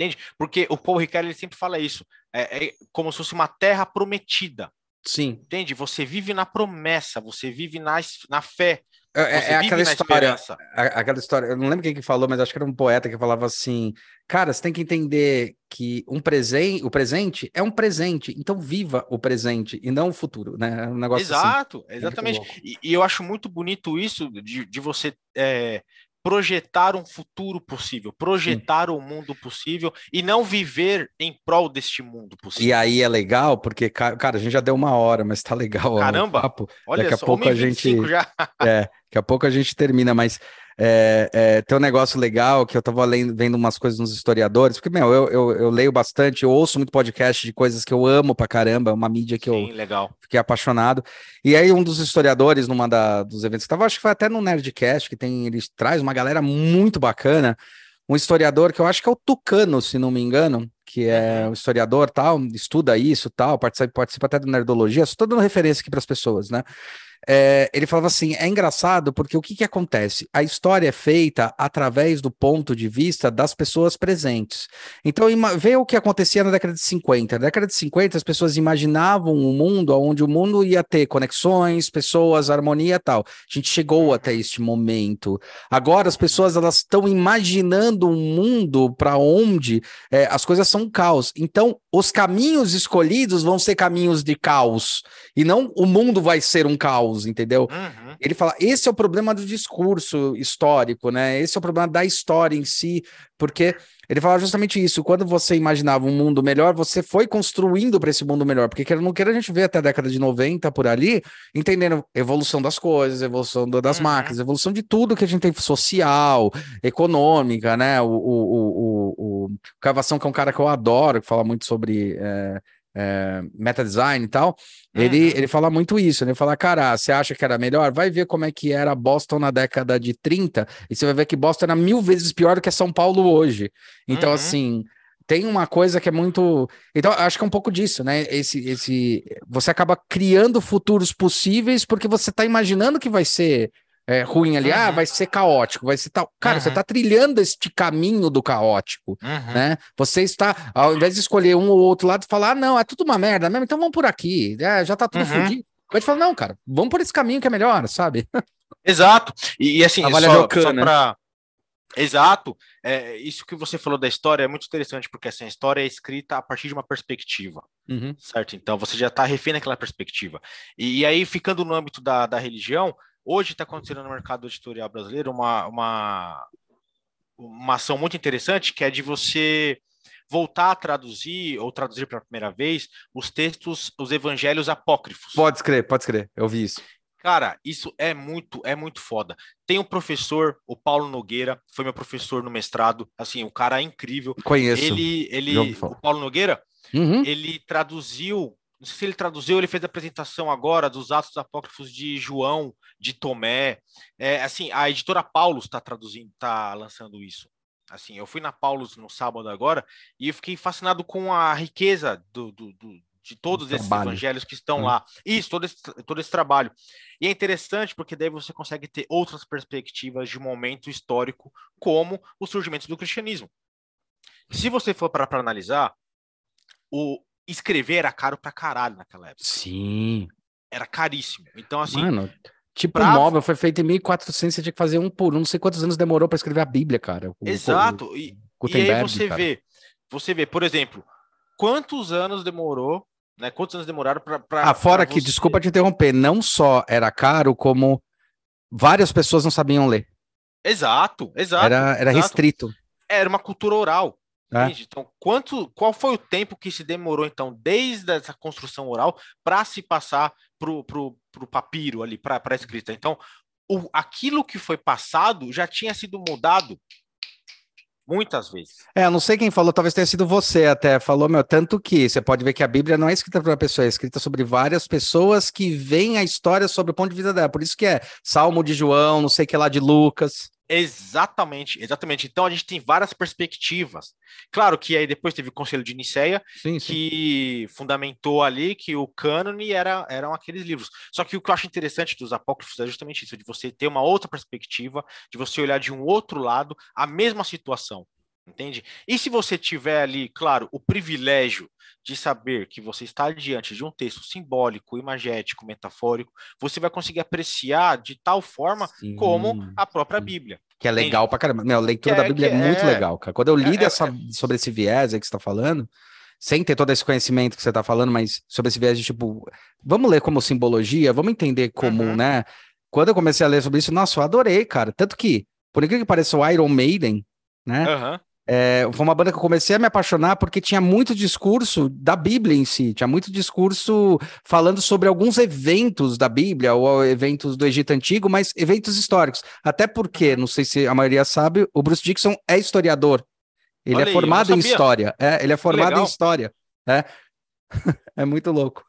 Entende? Porque o Paul Ricard ele sempre fala isso. É, é, como se fosse uma terra prometida. Sim. Entende? Você vive na promessa, você vive na, na fé. É, é, é aquela história, aquela história, eu não lembro quem que falou, mas acho que era um poeta que falava assim, cara, você tem que entender que um presente, o presente é um presente, então viva o presente e não o futuro, né? É um negócio assim. Exato, assim. exatamente. E, e, eu acho muito bonito isso de, de você é, projetar um futuro possível, projetar o um mundo possível e não viver em prol deste mundo possível. E aí é legal, porque, cara, a gente já deu uma hora, mas tá legal. Caramba! Papo. Olha daqui a pouco a gente. Já. É, daqui a pouco a gente termina, mas é, é, tem um negócio legal que eu tava lendo, vendo umas coisas nos historiadores, porque, meu, eu, eu, eu, leio bastante, eu ouço muito podcast de coisas que eu amo pra caramba, uma mídia que Sim, eu legal. fiquei apaixonado. E aí, um dos historiadores, numa da, dos eventos que tava, acho que foi até no Nerdcast, que tem, ele traz uma galera muito bacana, um historiador que eu acho que é o Tucano, se não me engano, que é um historiador tal, estuda isso tal, participa, participa até do Nerdologia, estou dando referência aqui para as pessoas, né? É, ele falava assim: é engraçado porque o que, que acontece? A história é feita através do ponto de vista das pessoas presentes. Então, vê o que acontecia na década de 50. Na década de 50, as pessoas imaginavam um mundo onde o mundo ia ter conexões, pessoas, harmonia e tal. A gente chegou até este momento. Agora, as pessoas elas estão imaginando um mundo para onde é, as coisas são caos. Então, os caminhos escolhidos vão ser caminhos de caos e não o mundo vai ser um caos, entendeu? Uhum. Ele fala: esse é o problema do discurso histórico, né? Esse é o problema da história em si, porque ele fala justamente isso. Quando você imaginava um mundo melhor, você foi construindo para esse mundo melhor, porque quer não queira a gente vê até a década de 90 por ali, entendendo evolução das coisas, evolução das uhum. máquinas, evolução de tudo que a gente tem social, econômica, né? O, o, o, o, o Cavação, que é um cara que eu adoro, que fala muito sobre. É, é, meta design e tal, uhum. ele, ele fala muito isso, né? Ele fala, cara, você acha que era melhor? Vai ver como é que era Boston na década de 30 e você vai ver que Boston era mil vezes pior do que São Paulo hoje. Então, uhum. assim, tem uma coisa que é muito. Então, acho que é um pouco disso, né? Esse, esse, você acaba criando futuros possíveis porque você está imaginando que vai ser é, ruim ali, ah, uhum. ah, vai ser caótico, vai ser tal. Cara, uhum. você está trilhando este caminho do caótico, uhum. né? Você está, ao invés de escolher um ou outro lado, falar, ah, não, é tudo uma merda mesmo, então vamos por aqui, é, já tá tudo fodido. Vai te falar, não, cara, vamos por esse caminho que é melhor, sabe? Exato. E, e assim, só, só para Exato. É, isso que você falou da história é muito interessante, porque assim, a história é escrita a partir de uma perspectiva, uhum. certo? Então você já está refém naquela perspectiva. E, e, aí, ficando no âmbito da, da religião, hoje está acontecendo no mercado editorial brasileiro uma, uma, uma ação muito interessante, que é de você voltar a traduzir ou traduzir pela primeira vez os textos, os evangelhos apócrifos. Pode escrever, pode escrever, eu vi isso. Cara, isso é muito, é muito foda. Tem um professor, o Paulo Nogueira, foi meu professor no mestrado. Assim, o cara é incrível. Conheço. Ele, ele, o Paulo Nogueira, uhum. ele traduziu. Não sei se ele traduziu, ele fez a apresentação agora dos Atos Apócrifos de João, de Tomé. É, assim, a editora Paulus está traduzindo, está lançando isso. Assim, eu fui na Paulus no sábado agora e eu fiquei fascinado com a riqueza do, do, do de todos esses evangelhos que estão hum. lá. Isso, todo esse, todo esse trabalho. E é interessante porque daí você consegue ter outras perspectivas de momento histórico, como o surgimento do cristianismo. Se você for para analisar, o escrever era caro pra caralho naquela época. Sim. Era caríssimo. Então, assim. Mano, tipo, pra... o móvel foi feito em 1400, você tinha que fazer um por um. Não sei quantos anos demorou para escrever a Bíblia, cara. O, Exato. O, e, e aí você cara. vê, você vê, por exemplo, quantos anos demorou né? Quantos anos demoraram para. Ah, fora que, você... desculpa te interromper, não só era caro, como várias pessoas não sabiam ler. Exato, exato. Era, era exato. restrito. Era uma cultura oral. É. Então, quanto, qual foi o tempo que se demorou, então, desde essa construção oral para se passar para o papiro ali, para a escrita? Então, o, aquilo que foi passado já tinha sido mudado Muitas vezes. É, não sei quem falou, talvez tenha sido você até. Falou, meu, tanto que você pode ver que a Bíblia não é escrita para uma pessoa, é escrita sobre várias pessoas que veem a história sobre o ponto de vista dela. Por isso que é Salmo de João, não sei o que lá de Lucas. Exatamente, exatamente. Então a gente tem várias perspectivas. Claro que aí depois teve o Conselho de Nicéia, sim, sim. que fundamentou ali que o cânone era, eram aqueles livros. Só que o que eu acho interessante dos apócrifos é justamente isso, de você ter uma outra perspectiva, de você olhar de um outro lado a mesma situação entende? E se você tiver ali, claro, o privilégio de saber que você está diante de um texto simbólico, imagético, metafórico, você vai conseguir apreciar de tal forma Sim. como a própria Bíblia. Que é legal entende? pra caramba. Meu, a leitura que da é, Bíblia é, é muito legal, cara. Quando eu li é, dessa, é, sobre esse viés aí que você está falando, sem ter todo esse conhecimento que você está falando, mas sobre esse viés de tipo, vamos ler como simbologia, vamos entender como, uhum. né? Quando eu comecei a ler sobre isso, nossa, eu adorei, cara. Tanto que, por incrível que pareça, o Iron Maiden, né? Uhum. É, foi uma banda que eu comecei a me apaixonar porque tinha muito discurso da Bíblia em si, tinha muito discurso falando sobre alguns eventos da Bíblia, ou eventos do Egito Antigo, mas eventos históricos. Até porque, não sei se a maioria sabe, o Bruce Dixon é historiador. Ele Olha é formado aí, em história. É, ele é formado em história. É. é muito louco.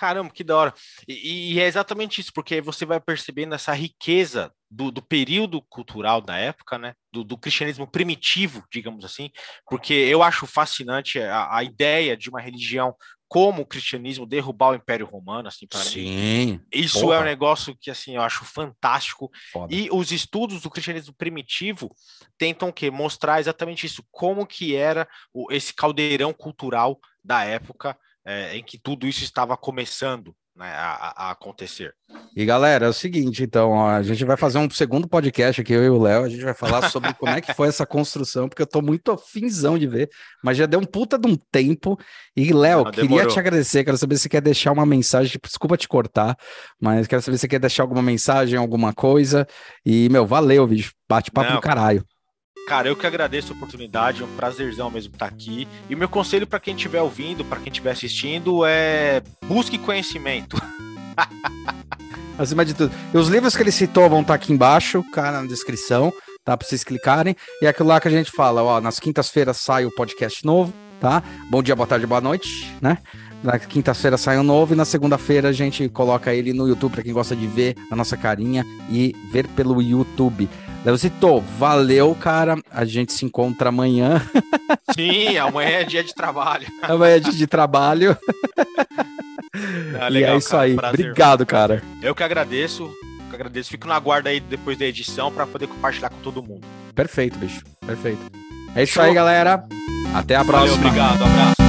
Caramba, que da hora. E, e, é exatamente isso, porque você vai percebendo essa riqueza do, do período cultural da época, né? Do, do, cristianismo primitivo, digamos assim, porque eu acho fascinante a, a ideia de uma religião como o cristianismo derrubar o Império Romano, assim, para Sim. Isso porra. é um negócio que, assim, eu acho fantástico. Foda. E os estudos do cristianismo primitivo tentam o quê? Mostrar exatamente isso, como que era o, esse caldeirão cultural da época é, em que tudo isso estava começando né, a, a, acontecer. E galera, é o seguinte, então, ó, a gente vai fazer um segundo podcast aqui, eu e o Léo, a gente vai falar sobre como é que foi essa construção, porque eu tô muito afinzão de ver, mas já deu um puta de um tempo. E, Léo, queria te agradecer, quero saber se você quer deixar uma mensagem, tipo, desculpa te cortar, mas quero saber se você quer deixar alguma mensagem, alguma coisa. E, meu, valeu, bicho, bate-papo do caralho. Cara, eu que agradeço a oportunidade, é um prazerzão mesmo estar aqui. E o meu conselho para quem estiver ouvindo, para quem estiver assistindo, é busque conhecimento. Acima de tudo. E os livros que ele citou vão estar aqui embaixo, cara, na descrição, tá? Para vocês clicarem. E é aquilo lá que a gente fala, ó, nas quintas-feiras sai o podcast novo, tá? Bom dia, boa tarde, boa noite, né? Na quinta-feira sai um novo e na segunda-feira a gente coloca ele no YouTube para quem gosta de ver a nossa carinha e ver pelo YouTube. Leozito, valeu, cara. A gente se encontra amanhã. Sim, amanhã é dia de trabalho. amanhã é dia de trabalho. Ah, legal, e é isso cara, aí. Prazer. Obrigado, cara. Eu que agradeço. Eu que agradeço. Fico na guarda aí depois da edição para poder compartilhar com todo mundo. Perfeito, bicho. Perfeito. É isso Show. aí, galera. Até a próxima. Valeu, obrigado. Abraço.